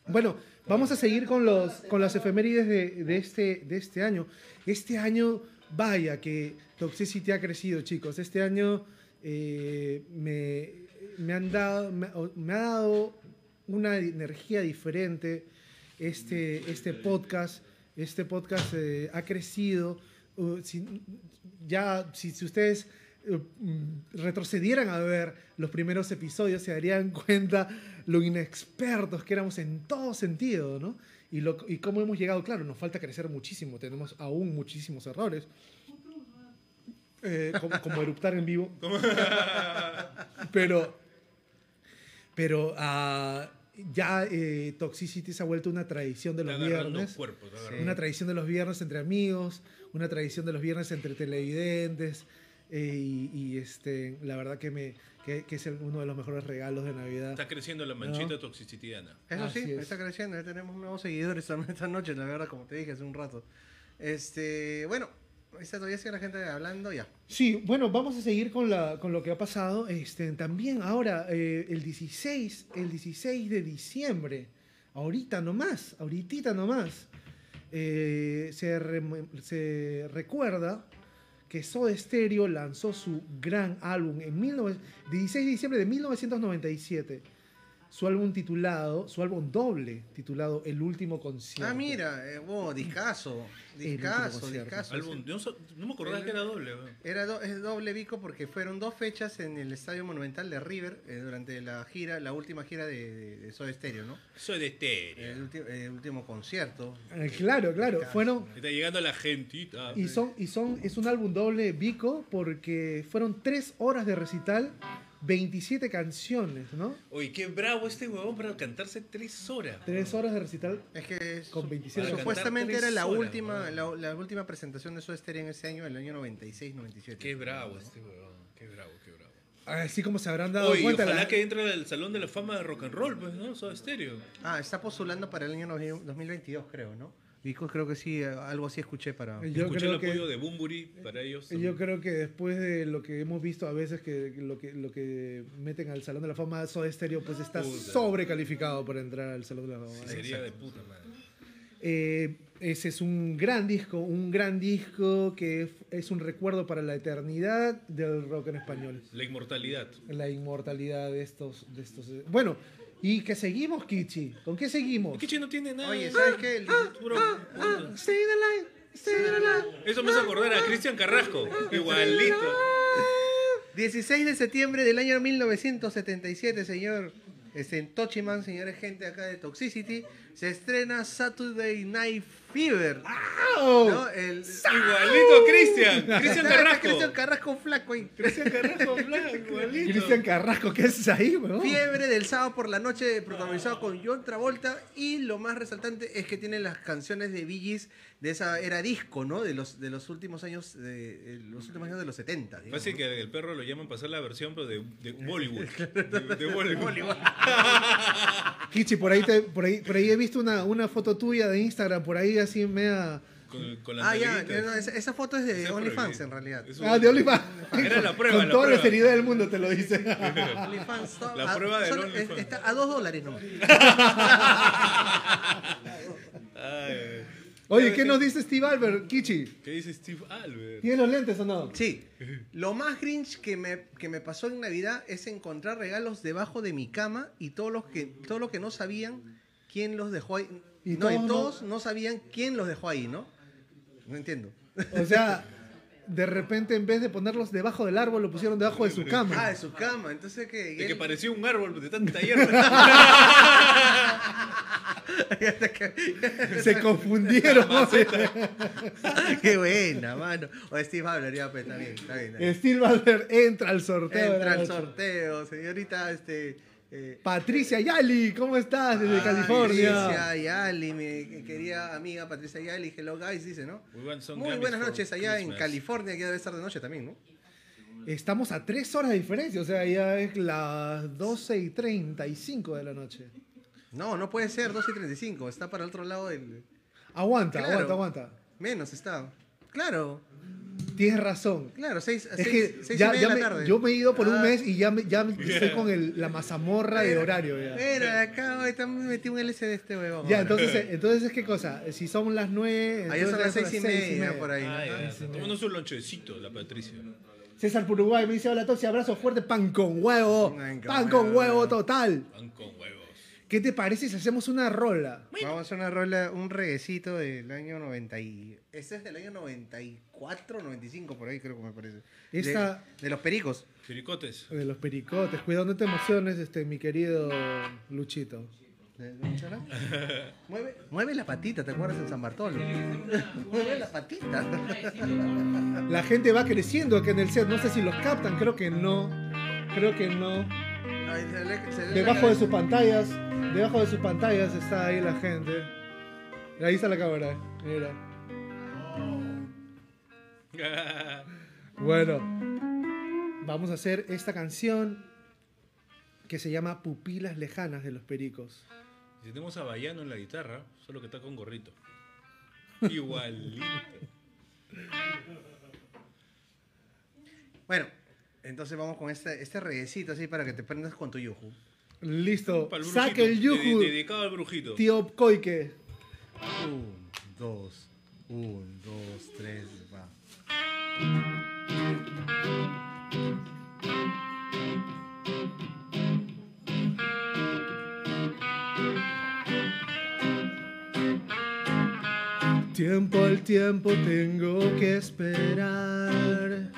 Bueno, vamos a seguir con, los, con las efemérides de, de este, de este año. Este año, vaya que Toxicity ha crecido, chicos. Este año eh, me, me han dado, me, me ha dado una energía diferente. Este, este podcast, este podcast eh, ha crecido. Uh, si- ya, si, si ustedes eh, mm, retrocedieran a ver los primeros episodios, se darían cuenta lo inexpertos que éramos en todo sentido, ¿no? Y, lo, y cómo hemos llegado, claro, nos falta crecer muchísimo, tenemos aún muchísimos errores. Eh, como, como eruptar en vivo. *laughs* Pero, pero ah, ya eh, Toxicity se ha vuelto una tradición de los viernes. Una tradición de los viernes entre amigos, una tradición de los viernes entre televidentes. Eh, y, y, este, la verdad que, me, que, que es uno de los mejores regalos de Navidad. Está creciendo la manchita No. toxicitiana. Eso Así sí, es. está creciendo. Ya tenemos nuevos seguidores *laughs* también esta noche, la verdad, como te dije hace un rato. Este, bueno, está todavía sigue la gente hablando ya. Sí, bueno, vamos a seguir con, la, con lo que ha pasado. Este, también ahora, eh, el 16, el 16 de diciembre, ahorita nomás, ahorita nomás, eh, se, rem- se recuerda que Soda Stereo lanzó su gran álbum en 19 16 de diciembre de 1997. Su álbum titulado, su álbum doble titulado El último concierto. Ah, mira, eh, wow, discazo. Álbum, yo no, so- no me acordaba que era doble. Era do- es doble bico porque fueron dos fechas en el Estadio Monumental de River eh, durante la gira, la última gira de, de, de Soda Stereo, ¿no? Soy de estéreo. El, ulti- el último concierto. Eh, claro, claro. Fueron, Está llegando la gentita. y son, y son, es un álbum doble bico porque fueron tres horas de recital, 27 canciones, ¿no? Oye, qué bravo este huevón para cantarse tres horas. Tres horas de recital. Es que es- Con 27 Para supuestamente era la horas, última, la, la última presentación de Soda Stereo en ese año, el año 96-97. Qué bravo este huevón. Qué bravo, qué bravo. Así como se habrán dado Oye, cuenta. ojalá la- que entre al Salón de la Fama de Rock and Roll, pues, ¿no? Soda Stereo. Ah, está postulando para el año 2022, creo, ¿no? Vico, creo que sí, algo así escuché para... Yo Escuché el que- apoyo de Bumburi para ellos. Yo creo que después de lo que hemos visto a veces que lo que lo que meten al Salón de la Fama Soda Stereo pues está Puta. sobrecalificado para entrar al Salón de la Fama. Sería de puta madre. Eh, ese es un gran disco, un gran disco que es un recuerdo para la eternidad del rock en español, La inmortalidad. la inmortalidad de estos de estos. eh, Bueno, y que seguimos Kichi, ¿con qué seguimos? Kichi no tiene nada. Oye, ¿sabes qué? El- Puro- Ah, stay alive, stay alive. Eso me hace acordar a Cristian Carrasco. Igualito. 16 de septiembre del año 1977, señor. Este, en Tochiman, señores, gente acá de Toxicity, se estrena Saturday Night Fever. ¿no? El, Igualito a Cristian. *laughs* Cristian Carrasco. Cristian Carrasco flaco ahí. Cristian Carrasco, *laughs* blanco, igualito. Cristian Carrasco, ¿qué haces ahí, weón? Fiebre del sábado por la noche, protagonizado con John Travolta. Y lo más resaltante es que tiene las canciones de Gees de esa era disco, ¿no? De los, de los últimos años, de, de los últimos años de los 70. digamos, Fácil ¿no? que el perro lo llaman pasar la versión, pero de, de *laughs* Bollywood. De, de Bollywood. *laughs* Kichi, por ahí, te- por ahí, por ahí he visto una, una foto tuya de Instagram, por ahí así media... Con, con las Ah, ya, nalguitas. no, esa, esa foto es de OnlyFans en realidad. Un- Ah, de OnlyFans. *laughs* Era la prueba, Con la toda la seriedad del mundo te lo dice. OnlyFans, La a- prueba del solo- OnlyFans. es- Está a dos dólares nomás. Ay, Oye, ¿qué nos dice Steve Albert, Kichi? ¿Qué dice Steve Albert? ¿Tienes los lentes o no? Sí, lo más grinch que me, que me pasó en Navidad es encontrar regalos debajo de mi cama y todos los que, todo lo que no sabían quién los dejó ahí. Y no, y todos no- todos no sabían quién los dejó ahí, ¿no? No entiendo. O sea, *laughs* de repente en vez de ponerlos debajo del árbol, lo pusieron debajo de su Ah, cama. de su cama. Entonces que... De que parecía un árbol de tanta hierba. *laughs* *laughs* Se confundieron. *laughs* Qué buena, mano. O Steve Albert, ya, pues, está bien, está bien. está bien. Steve Albert entra al sorteo. Entra al sorteo, señorita, este... eh, Patricia Yali, ¿cómo estás desde California? Patricia Yali, mi querida amiga Patricia Yali, hello guys, dice, ¿no? We want some Muy buenas noches allá en. California, que debe estar de noche también, ¿no? Estamos a tres horas de diferencia, o sea, ya es las 12 y 35 de la noche. No, no puede ser 12 y 35, está para el otro lado del... Aguanta, Claro. aguanta, aguanta. Menos está. Claro, Tienes razón. claro, 6 Es que ya, ya me- yo me he ido por un Ah. mes y ya, me- ya estoy *laughs* con el- la mazamorra de horario. Ya, Mira, acá ahorita me metí un LCD este huevón. Ya, entonces, eh, entonces es qué cosa, si son las 9, Ahí son las 6 y media, por ahí. ¿no? Ah, ya. Tomando su lonchecito, la Patricia. César Uruguay me dice, hola Toxi, abrazo fuerte, pan con huevo, Pan con pan con huevo. huevo total. Pan con huevos. ¿Qué te parece si hacemos una rola? Vamos a hacer una rola, un reguecito del año 90 y... Este es del año 94, 95, por ahí creo que me parece. De- Esta- De, los pericos. Chiricotes. De los pericotes, cuidado, no te emociones, este, mi querido Luchito. *laughs* Mueve, mueve la patita, ¿te acuerdas en San Bartolo? *laughs* mueve la patita. La gente va creciendo acá en el set, no sé si los captan, creo que no, creo que no. Ay, se le- se le- Debajo de sus pantallas, debajo de sus pantallas está ahí la gente. Ahí está la cámara, mira. *laughs* Bueno, vamos a hacer esta canción que se llama Pupilas Lejanas de los Pericos. Y tenemos a Bayano en la guitarra, solo que está con gorrito. *laughs* Igualito. Bueno, entonces vamos con este, este reguecito así para que te prendas con tu yuju. Listo. Saque el yuju. Dedicado al brujito. Tío Koike. Un, dos, un, dos, tres, va. Tiempo al tiempo tengo que esperar.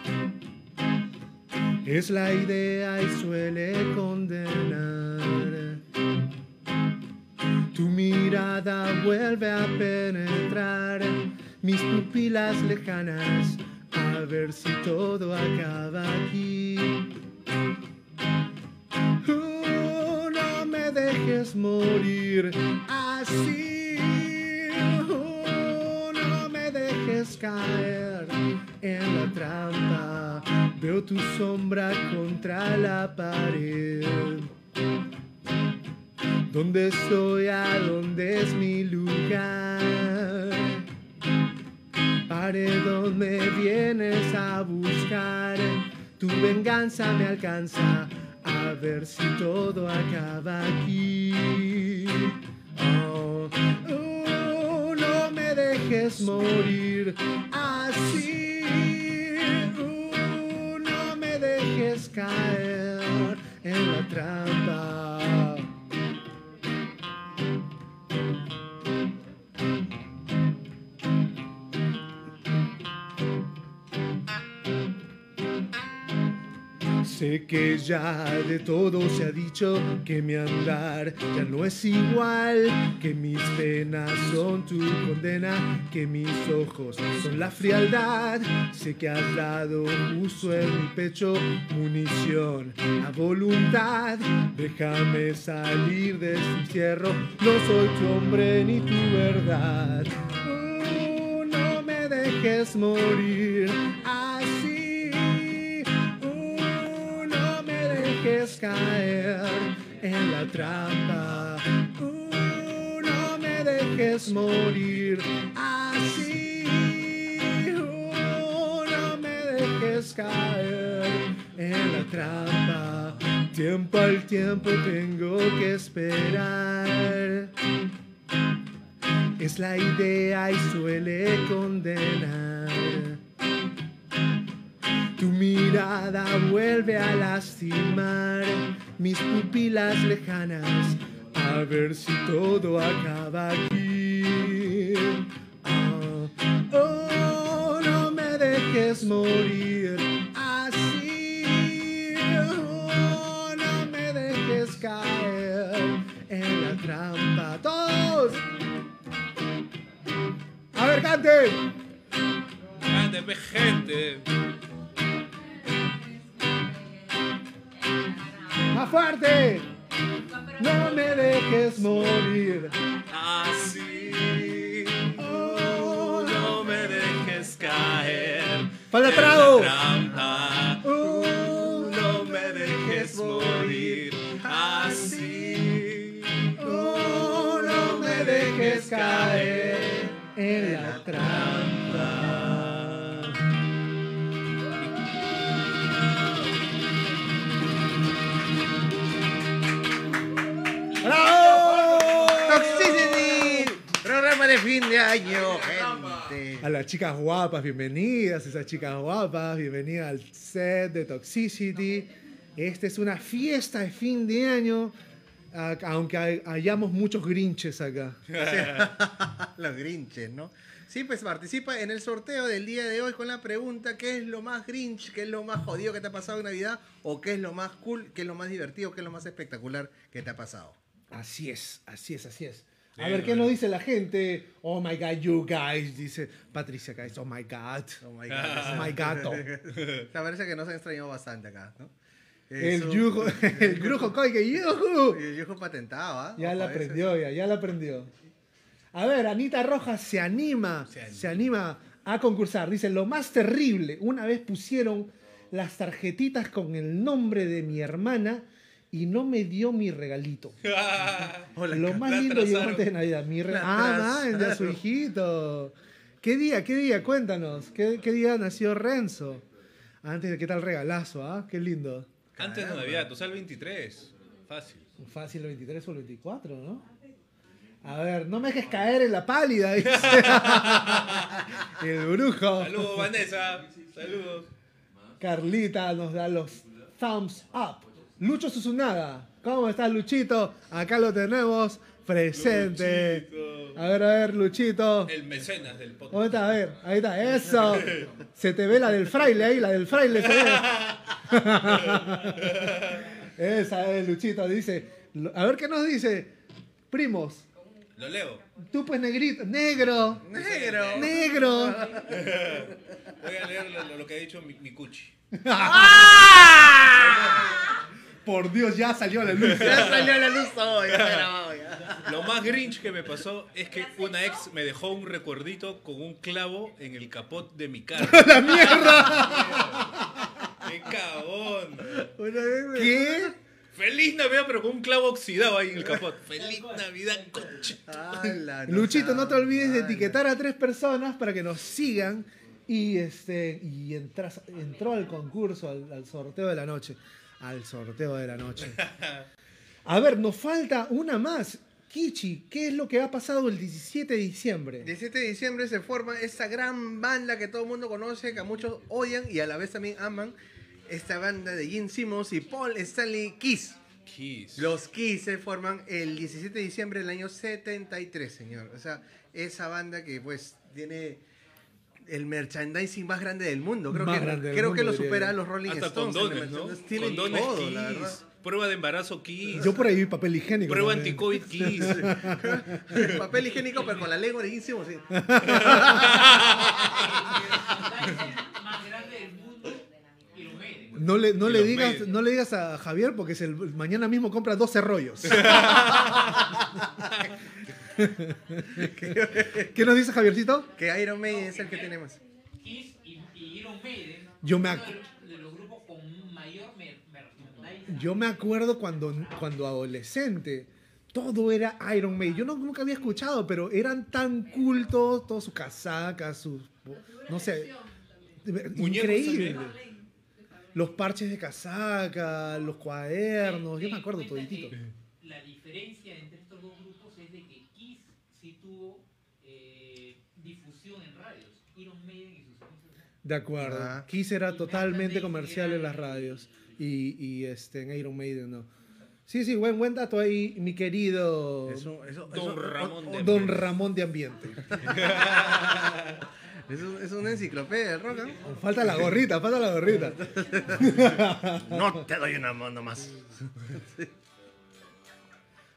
Es la idea y suele condenar. Tu mirada vuelve a penetrar mis pupilas lejanas, a ver si todo acaba aquí. Oh, no me dejes morir así. Oh, no me dejes caer en la trampa. Veo tu sombra contra la pared. ¿Dónde estoy? ¿A dónde es mi lugar? Paredón me vienes a buscar. Tu venganza me alcanza. A ver si todo acaba aquí. Oh, oh, no me dejes morir así. Caer en la trampa. Sé que ya de todo se ha dicho que mi andar ya no es igual, que mis penas son tu condena, que mis ojos son la frialdad. Sé que has dado uso en mi pecho munición a voluntad. Déjame salir de este encierro, no soy tu hombre ni tu verdad. Oh, no me dejes morir dejes caer en la trampa. No me dejes morir así. No me dejes caer en la trampa. Tiempo al tiempo tengo que esperar. Es la idea y suele condenar. Mirada vuelve a lastimar mis pupilas lejanas. A ver si todo acaba aquí. Ah, oh, no me dejes morir así. Oh, no me dejes caer en la trampa. ¡Todos! A ver, canten. Grande, pe, gente. Más fuerte. No me dejes morir. Así, oh, no me dejes caer. En trago. Fin de año, gente. A las chicas guapas, bienvenidas, esas chicas guapas, bienvenidas al set de Toxicity. Esta es una fiesta de fin de año, aunque hay- hayamos muchos grinches acá. *laughs* Los grinches, ¿no? Sí, pues participa en el sorteo del día de hoy con la pregunta ¿qué es lo más grinch, qué es lo más jodido que te ha pasado en Navidad? ¿O qué es lo más cool, qué es lo más divertido, qué es lo más espectacular que te ha pasado? Así es, así es, así es. A Bien, ver, ¿qué nos dice la gente? Oh my God, you guys, dice Patricia Guys, oh my God. Oh my Oh my gato. *laughs* Me parece que nos han extrañado bastante acá, ¿no? El Eso- yugo, *laughs* el grujo que yugo. Y el yugo patentado, ¿ah? Ya la aprendió, ya, ya la aprendió. A ver, Anita Rojas se anima, se anima a concursar. Dice, lo más terrible, una vez pusieron las tarjetitas con el nombre de mi hermana y no me dio mi regalito. *laughs* Hola, Lo más lindo llegó antes de Navidad. Mi re- ah, man, ya su hijito. ¿Qué día? ¿Qué día? Cuéntanos. ¿Qué, qué día nació Renzo? Antes de qué tal regalazo, ¿ah? Qué lindo. Antes de. Navidad, o sea, el 23. Fácil. Fácil el 23 o el 24, ¿no? A ver, no me dejes caer en la pálida, dice. *laughs* el brujo. Saludos, Vanessa. Saludos. Carlita nos da los thumbs up. Lucho Susunaga. ¿Cómo estás, Luchito? Acá lo tenemos. presente. Luchito. A ver, a ver, Luchito. El mecenas del podcast. ¿Dónde está? A ver, ahí está, eso. Se te ve la del fraile ahí, la del fraile se ve. *laughs* Esa es, Luchito, dice. A ver qué nos dice. Primos, Lo leo. tú pues negrito, negro, Negro. negro. Voy a leer lo, lo que ha dicho mi, mi cuchi. *laughs* Por Dios, ya salió a la luz. *laughs* Ya salió a la luz todo, ya está grabado ya. Lo más grinch que me pasó es que una ex me dejó un recuerdito con un clavo en el capot de mi carro. *laughs* ¡La mierda! ¡Qué cagón! ¿Qué? Feliz Navidad, pero con un clavo oxidado ahí en el capot. Feliz Navidad, concha. Ala, Luchito, no te olvides de etiquetar a tres personas para que nos sigan y este y entras, entró al concurso, al, al sorteo de la noche. Al sorteo de la noche. A ver, nos falta una más. Kichi, ¿qué es lo que ha pasado el 17 de diciembre? 17 de diciembre se forma esa gran banda que todo el mundo conoce, que a muchos odian y a la vez también aman. Esta banda de Gene Simmons y Paul Stanley Kiss. Kiss. Los Kiss se forman el 17 de diciembre del año 73, señor. O sea, esa banda que pues tiene el merchandising más grande del mundo. Creo, Más que, grande del creo que mundo, lo diría supera a los Rolling Hasta Stones. condones, ¿no? Tienen Condones todo, la Kiss. verdad. Prueba de embarazo Kiss. Yo por ahí vi papel higiénico. Prueba también. anti-COVID *laughs* Kiss. *laughs* Papel higiénico, pero con la lengua de Simmons. sí. más grande del mundo y lo meten. No le, no, le digas, medios. no le digas a Javier porque es el, mañana mismo compra 12 rollos. *laughs* *laughs* ¿Qué nos dice Javiercito? Que Iron Maiden es el que tiene más. Kiss y, y Iron Maiden. Yo me uno acu- de, de los grupos con mayor mer- merchandising. Yo me acuerdo cuando, cuando adolescente, todo era Iron Maiden. Yo no, nunca había escuchado, pero eran tan cultos, todas sus casacas, sus... No sé. Increíble. Los parches de casaca, los cuadernos, yo me acuerdo toditito. que La diferencia entre estos dos grupos es de que Kiss sí tuvo eh, difusión en radios. Iron Maiden y sus inicios no. De acuerdo. Ah. Kiss era totalmente comercial en las radios. Y, y este, en Iron Maiden no. Sí, sí, buen, buen dato ahí, mi querido Eso, eso, Don eso- Ramón o- de- Don Ramón de Ambiente. *laughs* eso- es una enciclopedia del rock. ¿eh? Falta la gorrita, falta la gorrita. *laughs* No te doy una mano más. *laughs*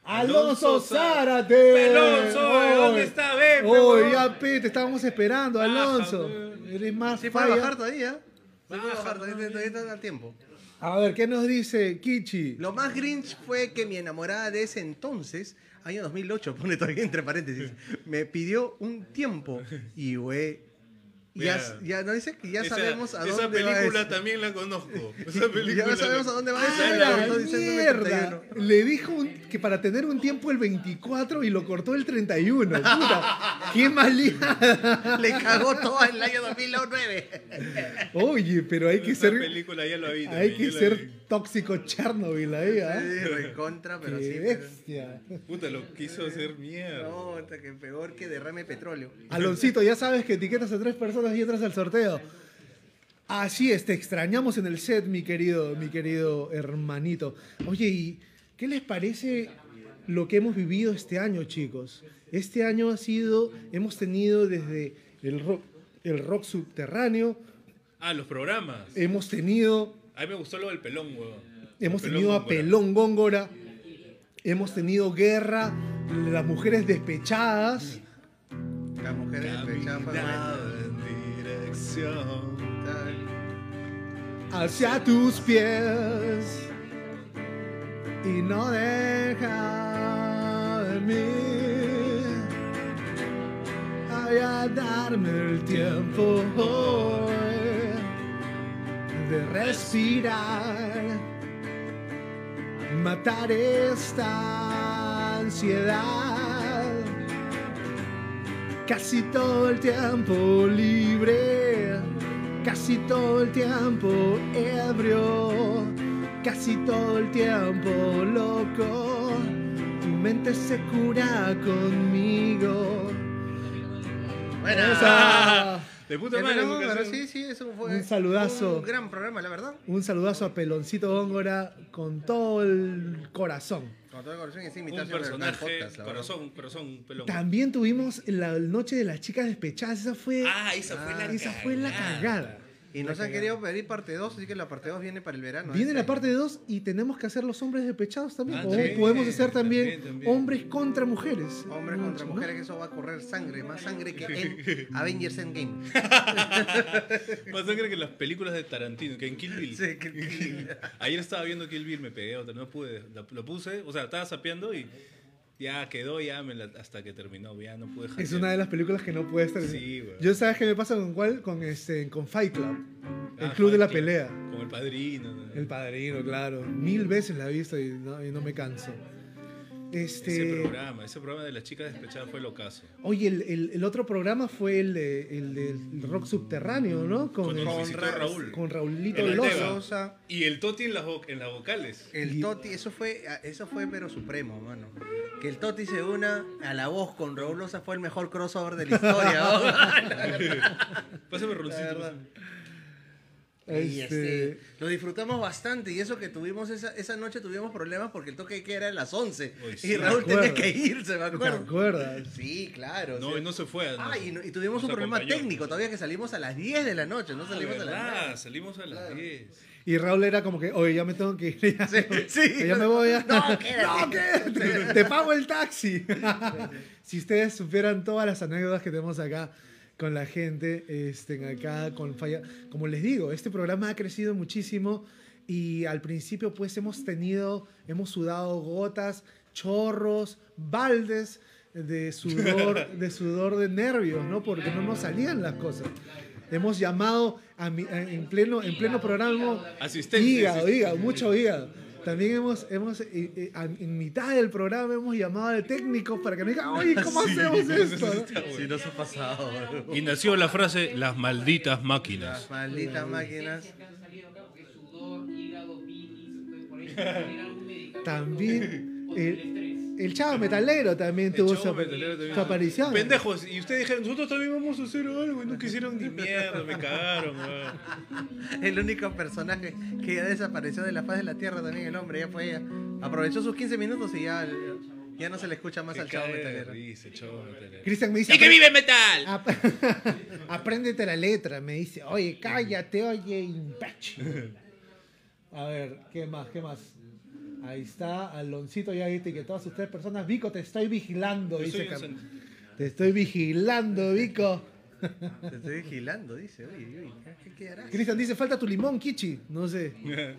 Alonso Zárate. Pelonzo. ¿dónde está? Ven, Oy, pe, ya, pe, te estábamos esperando, Alonso. Eres más Sí, puede falla. bajar todavía. Puede Baja, bajar, todavía, todavía está a tiempo. A ver, ¿qué nos dice Kichi? Lo más grinch fue que mi enamorada de ese entonces, año 2008, *laughs* pone todavía entre paréntesis, me pidió un tiempo y güey, ya, Mira. ya no dice que ya Esa- sabemos a esa dónde va película eso. también la conozco. *laughs* Esa película Ya sabemos a dónde va ¡Ah, eso. la mierda! 31. Le dijo un- que para tener un tiempo el 24 y lo cortó el 31. Puta, *laughs* ¡Qué maliada! Le cagó todo el año 2009. Oye, pero hay que Esa ser, película ya la vi hay que ser vi. tóxico Chernobyl ahí, ¿ah? Sí, recontra, pero ¡Qué sí. pero- bestia! Puta, lo quiso hacer mierda. No, hasta que peor que derrame petróleo. Aloncito, ya sabes que etiquetas a tres personas y entras al sorteo. Así es, te extrañamos en el set, mi querido, mi querido hermanito. Oye, ¿y qué les parece lo que hemos vivido este año, chicos? Este año ha sido, hemos tenido desde el rock, el rock subterráneo, Ah, los programas. hemos tenido, A mí me gustó lo del pelón, weón. hemos El tenido a Góngora. Pelón Góngora, hemos tenido guerra, las mujeres despechadas. Las mujeres despechadas hacia tus pies. Y no deja de mí. A darme el tiempo hoy de respirar. Matar esta ansiedad casi todo el tiempo libre, casi todo el tiempo ebrio, casi todo el tiempo loco. Tu mente se cura conmigo. Buena. Esa. *laughs* De puta madre. pero hace- sí, sí, eso fue Un saludazo. un gran programa, la verdad. Un saludazo a Peloncito Góngora con todo el corazón. Corazón Un personaje, podcast, corazón, corazón, pelón. También tuvimos la noche de las chicas despechadas. Esa fue, Ah, esa fue la esa fue la cagada. Y nos han querido pedir parte 2, así que la parte 2 viene para el verano. Viene este la parte 2 y tenemos que hacer los hombres despechados también. Ah, o también, podemos hacer también, también, también. hombres contra mujeres. Hombres contra ¿No? mujeres, que eso va a correr sangre, más sangre que en *laughs* Avengers Endgame. *laughs* Más sangre que las películas de Tarantino, que en Kill Bill. Sí, que- que- *laughs* Ayer estaba viendo Kill Bill, me pegué otra, no pude. Lo, lo puse, o sea, estaba sapeando y ya quedó, ya me la- hasta que terminó, ya no pude Es una de las películas que no puede estar. Sí, güey. Yo sabes qué me pasa con cuál, con este, con Fight Club, el Ah, club de la Club, pelea, Con el padrino. ¿no? el padrino, claro. Mil veces la he visto y no, y no me canso. Ese Este, programa, ese programa de las chicas despechadas fue locazo. oye, el, el- el otro programa fue el, de, el del rock subterráneo, ¿no? Con el el- Luisito Ra- Raúl. con Raulito El Loza. Y el Toti en las, vo- en las vocales. El Y- Toti, eso fue, eso fue pero supremo, mano. Que el Toti se una a la voz con Raúl Loza fue el mejor crossover de la historia. *laughs* ¿no? Pásame Raulcito. Y Este, este, lo disfrutamos bastante y eso que tuvimos esa, esa noche tuvimos problemas porque el toque de queda era a las 11 Uy, y sí. Raúl Me acuerdo. tenía que irse, me ¿Te acuerdo. acuerdas? Sí, claro. No, o sea- y no se fue. Ah, no. y, no- y tuvimos un problema acompañó. técnico todavía que salimos a las 10 de la noche, no Ah, salimos a las ¿verdad? 9. Salimos a las 10. Y Raúl era como que, oye, ya me tengo que ir. Ya, Sí, *laughs* sí. ya me voy. Ya. No, quédate. *laughs* No, quédate. Te pago el taxi. *laughs* si ustedes supieran todas las anécdotas que tenemos acá con la gente, este, acá con Falla. Como les digo, este programa ha crecido muchísimo y al principio pues hemos tenido, hemos sudado gotas, chorros, baldes de sudor, *laughs* de sudor de nervios, ¿no? Porque no nos salían las cosas. Hemos llamado a mi- a- en pleno, en pleno programa hígado, sí. hígado, mucho hígado. También hemos, hemos eh, eh, en mitad del programa hemos llamado al técnico para que nos diga, oye, ¿cómo Sí, hacemos esto? sí nos ha pasado. Y nació la frase, las malditas máquinas. Las malditas máquinas. También el chavo metalero también El tuvo su, Metalero también. su aparición. Pendejos, y ustedes dijeron, nosotros también vamos a hacer algo, y no quisieron ni mierda, me cagaron, weón. El único personaje que ya desapareció de la faz de la tierra también, el hombre, ya fue ella. Aprovechó sus 15 minutos y ya, ya no se le escucha más al chavo metalero. risa, el Chavo Metalero. Cristian me dice, ¡Y que "Apre- vive metal! ap- *laughs* apréndete la letra. Me dice, oye, cállate, oye, imbécil. A ver, ¿qué más? ¿Qué más? Ahí está, Aloncito ya dice que todas ustedes personas, Vico, te estoy vigilando, Yo dice san- Te estoy vigilando, Vico. *laughs* Te estoy vigilando, dice. Uy, uy, ¿qué quedará? Cristian dice, falta tu limón, Kichi. No sé. *laughs*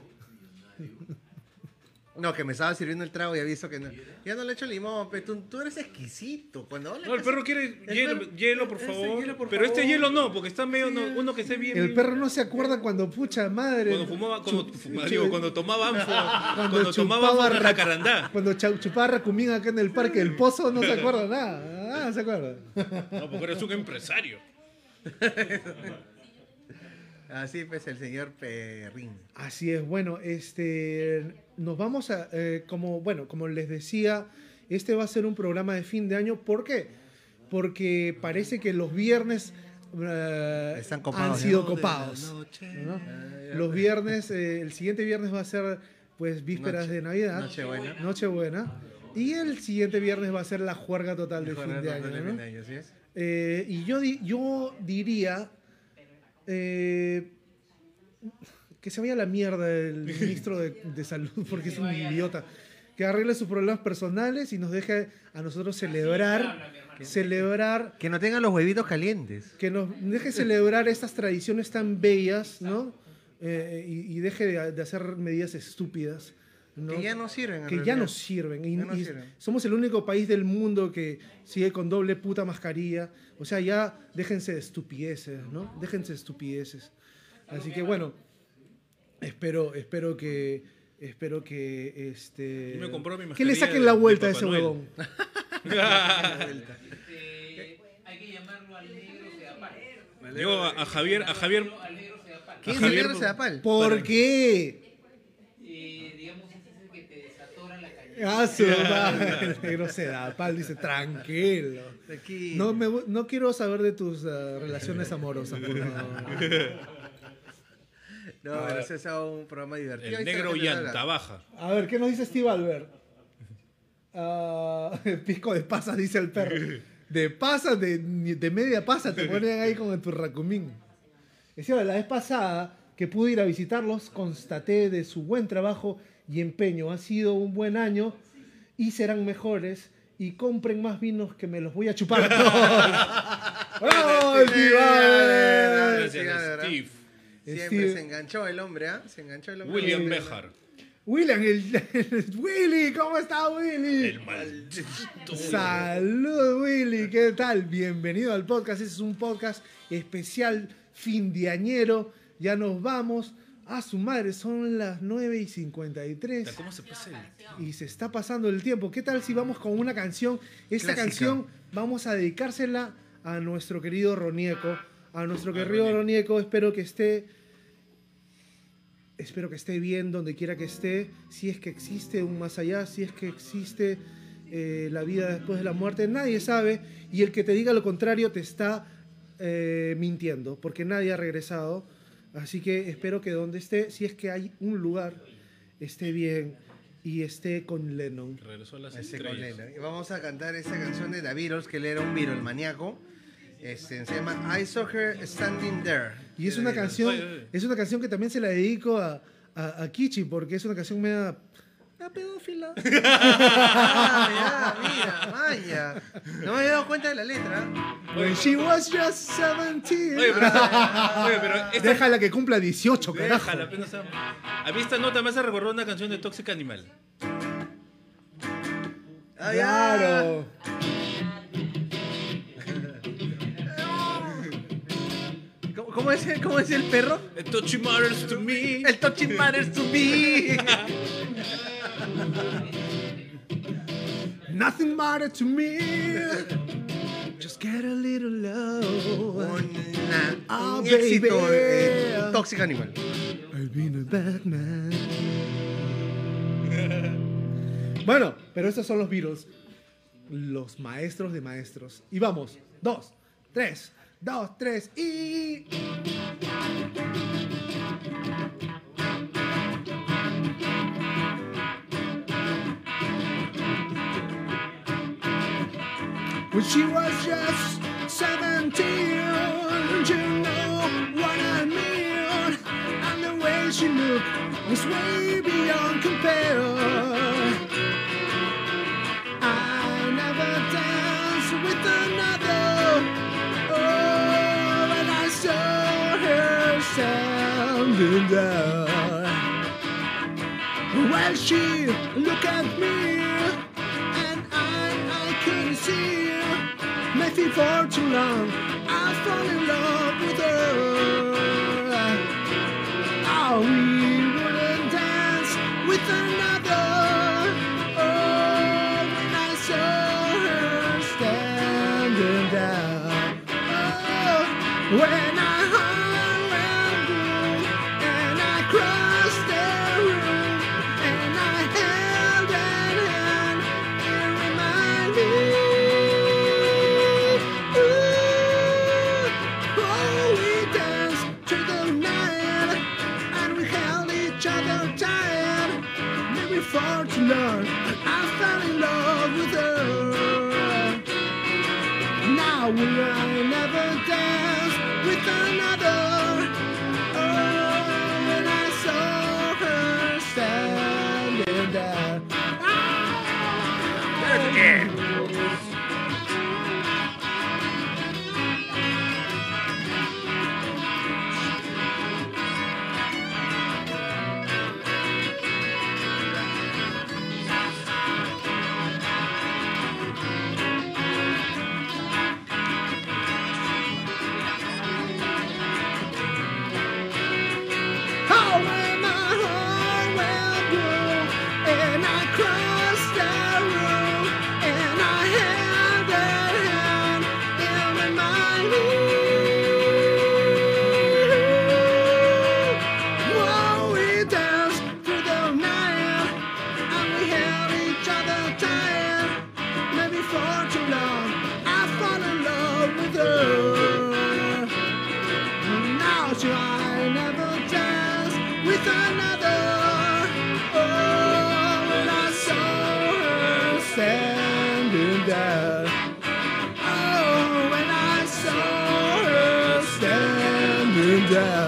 No, que me estaba sirviendo el trago y había visto que no. Ya no le echo limón, pero tú, tú eres exquisito. Cuando No, el perro quiere El hielo, perro- hielo, por favor. hielo, por pero este hielo no, porque está medio, no- uno que esté bien. El perro no se acuerda cuando, pucha madre. Cuando fumaba, cuando, fumaba, digo, cuando tomaba anfo, *laughs* cuando cuando, tomaba la carandá. Cuando chupaba racumín acá en el parque del pozo, no se acuerda nada. Ah, no se acuerda. No, porque eres un empresario. *laughs* Así pues el señor Perrín. Así es, bueno, este, nos vamos a, eh, como, bueno, como les decía, este va a ser un programa de fin de año. ¿Por qué? Porque parece que los viernes eh, Están copados, han sido ¿no? copados. Los viernes, eh, el siguiente viernes va a ser, pues, vísperas Noche- de Navidad. Nochebuena. Nochebuena. Y el siguiente viernes va a ser la juerga total de fin de año. de ¿no? fin de año, ¿sí es? Y yo, yo diría eh, que se vaya a la mierda el *laughs* ministro de, de salud porque es un idiota. Que arregle sus problemas personales y nos deje a nosotros celebrar, celebrar, Que no tengan los huevitos calientes. que nos deje celebrar estas tradiciones tan bellas, ¿no? *laughs* Eh, y, y deje de, de hacer medidas estúpidas. ¿No? Que ya no sirven. en que ya no sirven. Y, Ya no y sirven. somos el único país del mundo que sigue con doble puta mascarilla. O sea, ya déjense de estupideces, ¿no? Déjense de estupideces. Así que bueno, espero, espero que, espero que, este, Yo me compró mi que le saquen la vuelta a ese huevón. *laughs* Hay que llamarlo al negro. Digo a, a Javier, a Javier, Al negro Sedapal. ¿Quién es Javier- el negro Sedapal? ¿Por qué? Eh, digamos, ese es el que te desatora la calle. Ah, su madre, el negro Sedapal dice, tranquilo. No, me, no quiero saber de tus eh, relaciones amorosas, por favor. *laughs* No, ese es un programa divertido. el Ahí negro llanta baja. A ver, ¿qué nos dice Steve Albert? Ah, *laughs* pisco de pasas, dice el perro. *laughs* De pasas, de, de media pasa, te ponen ahí con el turracumín. Decía, la vez pasada que pude ir a visitarlos, constaté de su buen trabajo y empeño. Ha sido un buen año y serán mejores. Y compren más vinos que me los voy a chupar a todos. *laughs* ¡Bravo, Sí, Steve. Siempre se enganchó el hombre, ¿ah? Se enganchó el hombre. William Bejar. William, el, Willy, ¿cómo está Willy? El maldito. Saludos Willy, ¿qué tal? Bienvenido al podcast. Este es un podcast especial fin de añero. Ya nos vamos. A su madre, son las 9 y 53 ¿Cómo se pasa el y se está pasando el tiempo. ¿Qué tal si vamos con una canción? Esta Clásica. canción vamos a dedicársela a nuestro querido Ronieco. A nuestro querido Ronieco. Ronieco, espero que esté. Espero que esté bien donde quiera que esté. Si es que existe un más allá, si es que existe eh, la vida después de la muerte, nadie sabe. Y el que te diga lo contrario te está eh, mintiendo, porque nadie ha regresado. Así que espero que donde esté, si es que hay un lugar, esté bien y esté con Lennon. Regresó a las con. Lennon. Y vamos a cantar esa canción de The Beatles, que él era un Beatle maníaco. Este, se llama I Saw Her Standing There. Y es una canción, es una canción que también se la dedico a, a, a Kichi, porque es una canción media, media pedófila. *laughs* Ah, ya, mira, vaya. No me había dado cuenta de la letra. When she was just 17. Oye, pero, oye, pero esta, Déjala que cumpla 18, carajo. déjala, apenas está- A mí esta nota me hace recordar una canción de Toxic Animal. Ah. Claro. ¿Cómo, cómo es, el- ¿Cómo es el perro? The touching matters to me. El touching matters to me. *laughs* Nothing matters to me. Just get a little love. Una- Ah, un éxito baby. eh, Toxic Animal. I've been a bad man. Bueno, pero estos son los Beatles. Los maestros de maestros. Y vamos. Dos, tres, dos, tres y. When she was just 17, you know what I mean. And the way she looked was way beyond compare. I never danced with another. Oh, I saw her standing there. Well, she looked at me, See. Maybe for too long, I fall in love with her. Standing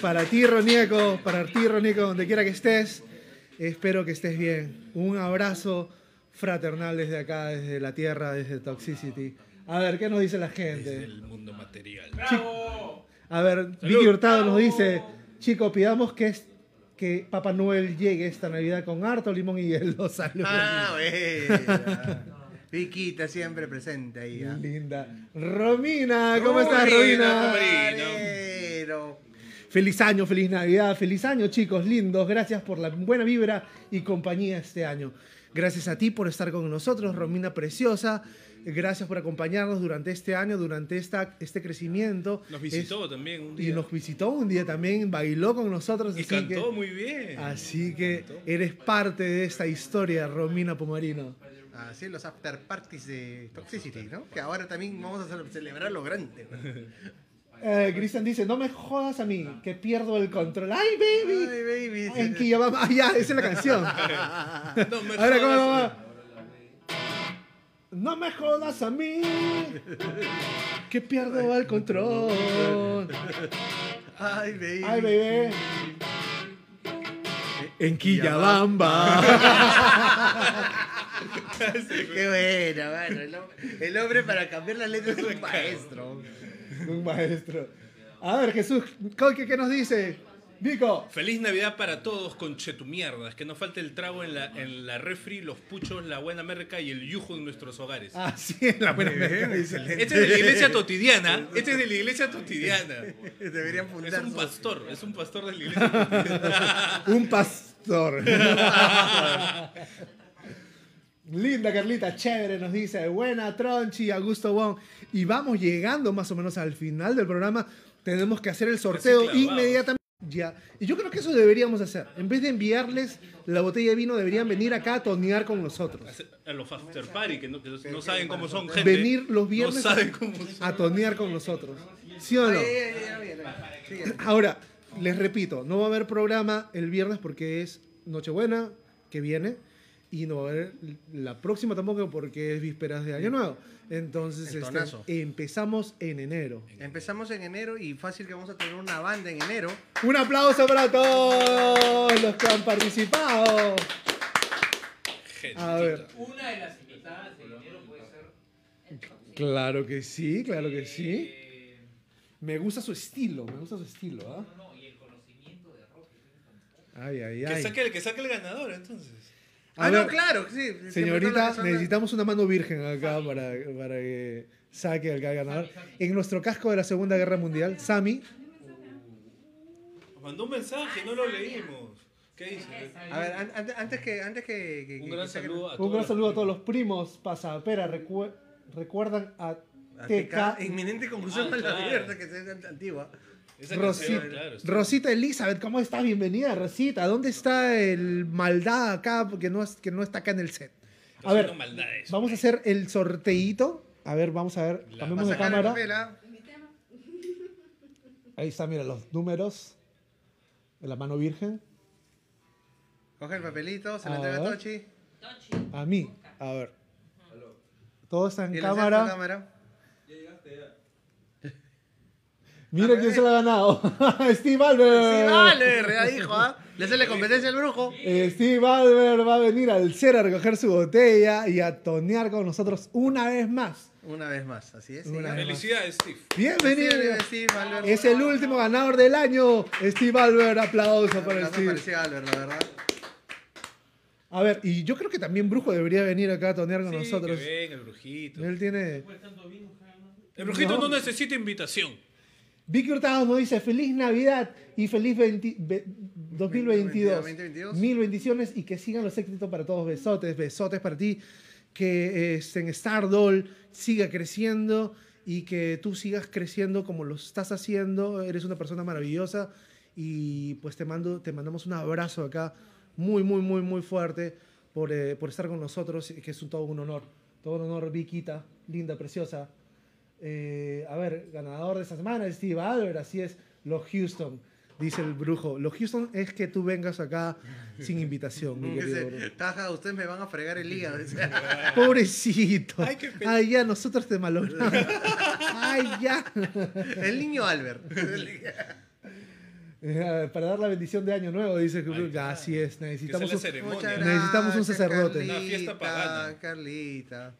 para ti, Ronieco, para ti, Ronieco, donde quiera que estés. Espero que estés bien. Un abrazo fraternal desde acá, desde la tierra, desde Toxicity. A ver, ¿qué nos dice la Desde gente? el mundo material. A ver, Vicky Hurtado nos dice, chicos, pidamos que, es- que Papá Noel llegue esta Navidad con harto limón y hielo. *laughs* Saludos. Ah, bueno. Viquita siempre presente ahí. ¿ah? Linda. Romina, ¿cómo estás, Romina, Romina? Feliz año, feliz Navidad, feliz año, chicos lindos. Gracias por la buena vibra y compañía este año. Gracias a ti por estar con nosotros, Romina Preciosa. Gracias por acompañarnos durante este año, durante esta, este crecimiento. Nos visitó también un Es- y día. nos visitó un día también, bailó con nosotros. Y así cantó que, muy bien. así que eres parte de esta historia, Romina Pomarino. Así los after parties de Toxicity, ¿no? Que ahora también vamos a ce- celebrar lo grande. ¿no? *laughs* Eh, Cristian dice, no me jodas a mí, que pierdo el control. ¡Ay, baby! Ay, baby. En que ya vamos. Ah, ya, esa es la canción. *laughs* No me Ahora, ¿cómo va? No me jodas a mí, que pierdo el control. Ay, baby. Ay, bebé. En Quillabamba. *laughs* Qué bueno, bueno. El hombre, el hombre para cambiar las letras es un maestro. *laughs* Un maestro. A ver, Jesús, ¿qué, qué nos dice? Vico. Feliz Navidad para todos con chetumierdas. Que no falte el trago en la, en la refri, los puchos, la buena merca y el yujo en nuestros hogares. Ah, sí, en la buena merca, dice. Este es de la iglesia cotidiana. *laughs* Este es de la iglesia cotidiana. *laughs* Deberían fundar Es un pastor, es un pastor de la iglesia cotidiana. Un pastor. Linda Carlita, chévere, nos dice. Buena, Tronchi, Augusto Wong. Y vamos llegando más o menos al final del programa. Tenemos que hacer el sorteo inmediatamente. Ya. Y yo creo que eso deberíamos hacer. En vez de enviarles la botella de vino, deberían venir acá a tonear con nosotros. A los after party que no, que no saben cómo son gente. Venir los viernes No saben cómo son. a tonear con nosotros. ¿Sí o no? Ahora, les repito, no va a haber programa el viernes porque es Nochebuena que viene y no va a haber la próxima tampoco porque es vísperas de Año Nuevo. Entonces, este, empezamos en enero. Empezamos en enero y fácil que vamos a tener una banda en enero. Un aplauso para todos los que han participado. A ver. Una de las invitadas de enero puede ser. Claro que sí, claro que sí. eh, Me gusta su estilo, me gusta su estilo, ¿ah? no, no, y el conocimiento de rock. Ay, ay, Que ay. saque, que saque el ganador, entonces. A ah, ver, no, claro, sí. Señorita, necesitamos una mano virgen acá para, para que saque al ganador. En nuestro casco de la Segunda Guerra Mundial, Sami, Mandó un mensaje, no lo leímos. ¿Qué dice? A ver, an- antes, antes que. Antes que, que- Un gran que saludo a un todos. gran saludo a todos los primos. Pasapera, recue- recuerdan a a TK, inminente conclusión Ah, a la claro. abierta que es antigua. Esa Rosita, canción, claro, está- Rosita Elizabeth. ¿Cómo estás? Bienvenida, Rosita. ¿Dónde está el maldad acá? Porque no, es- que no está acá en el set. A ver, maldades. vamos a hacer el sorteíto. A ver, vamos a ver. Va de cámara. ¿ah? Ahí está, mira, los números de la mano virgen. Coge el papelito, se lo A entrega a. Tochi. A mí. A ver. Todo está en cámara. Mira quién se lo ha ganado. *laughs* Steve Albert. Sí, vale, rea dijo, ¿ah? Le hace la competencia al brujo. Eh, Steve Albert va a venir al CER a recoger su botella y a tonear con nosotros una vez más. Una vez más, así es. Una Felicidades, Steve. Bienvenido. Sí, Albert. Es el último ganador del año. Steve Albert, aplauso para Aplauso Steve. ese Albert, la verdad. A ver, y yo creo que también Brujo debería venir acá a tonear con Sí, nosotros. Que venga el brujito. Él tiene. El brujito No. no, necesita invitación. Vicky Hurtado nos dice feliz Navidad y feliz 20 ve- 2022. 2022. Mil bendiciones y que sigan los éxitos para todos. Besotes, besotes para ti. Que eh, en Stardoll siga creciendo y que tú sigas creciendo como lo estás haciendo. Eres una persona maravillosa Y pues te, mando, te mandamos un abrazo acá muy, muy, muy, muy fuerte por, eh, por estar con nosotros, que es un, todo un honor. Todo un honor, Viquita, linda, preciosa. Eh, a ver, ganador de esta semana, Steve Albert, así es, los Houston, dice el brujo. Los Houston es que tú vengas acá sin invitación, mi querido brujo. Dice, Taja, ustedes me van a fregar el hígado. *laughs* Pobrecito. Ay, ya, nosotros te malogramos. *laughs* Ay, ya. el niño Albert. Eh, Para dar la bendición de Año Nuevo, dice que Ahí está. así es. Necesitamos, Que un-. Necesitamos un sacerdote. Una fiesta pagana. Carlita.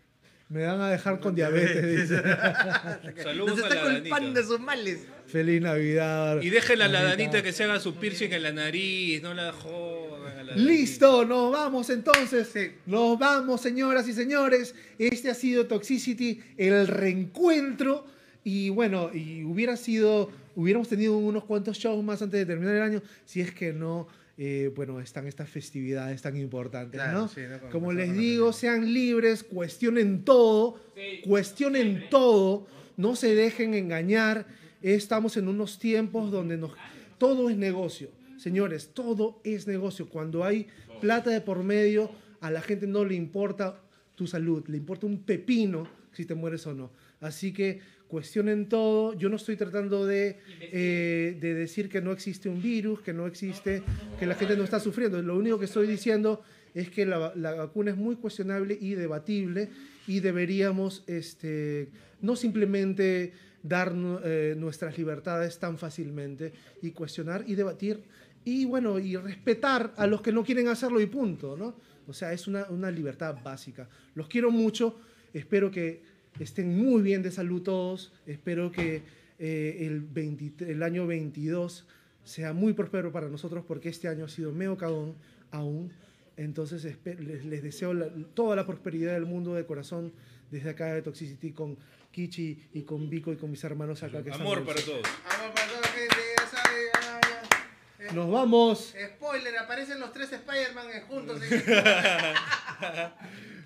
Me van a dejar con diabetes, dice. *laughs* Saludos Nos a está la culpando Danita. de sus males. Feliz Navidad. Y déjenla a la Danita. Que se haga su piercing en la nariz, no la jodan. a la Listo, nos vamos entonces. Sí. Nos vamos, señoras y señores. Este ha sido Toxicity, el reencuentro. Y bueno, y hubiera sido, hubiéramos tenido unos cuantos shows más antes de terminar el año, si es que no, eh, bueno, están estas festividades tan importantes, Claro, ¿no? sí, ¿no? Como les digo, sean libres, cuestionen todo, Sí. cuestionen todo, no se dejen engañar. Estamos en unos tiempos donde nos, todo es negocio. Señores, todo es negocio. Cuando hay plata de por medio, a la gente no le importa tu salud, le importa un pepino si te mueres o no. Así que cuestionen todo. Yo no estoy tratando de, eh, de decir que no existe un virus, que no existe, que la gente no está sufriendo. Lo único que estoy diciendo es que la, la vacuna es muy cuestionable y debatible y deberíamos este, no simplemente dar eh, nuestras libertades tan fácilmente y cuestionar y debatir y bueno, y respetar a los que no quieren hacerlo y punto, ¿no? O sea, es una, una libertad básica. Los quiero mucho, espero que estén muy bien de salud todos, espero que eh, el, 20 el año 22 sea muy próspero para nosotros porque este año ha sido medio cagón aún. Entonces les, les deseo la- toda la prosperidad del mundo de corazón desde acá de Toxicity con Kichi y con Vico y con mis hermanos acá que están Amor para todos. Vamos para toda la gente, ya sabe, ya, ya. Eh, Nos vamos. Spoiler, aparecen los tres Spider-Man juntos. *laughs*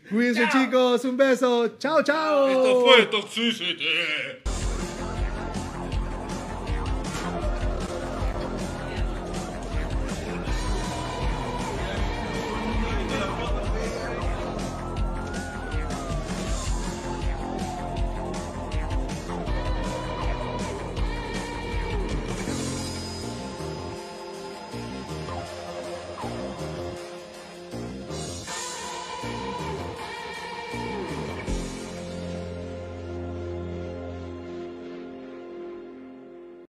Cuídense chicos, un beso. Chao, chao. Esto fue Toxicity.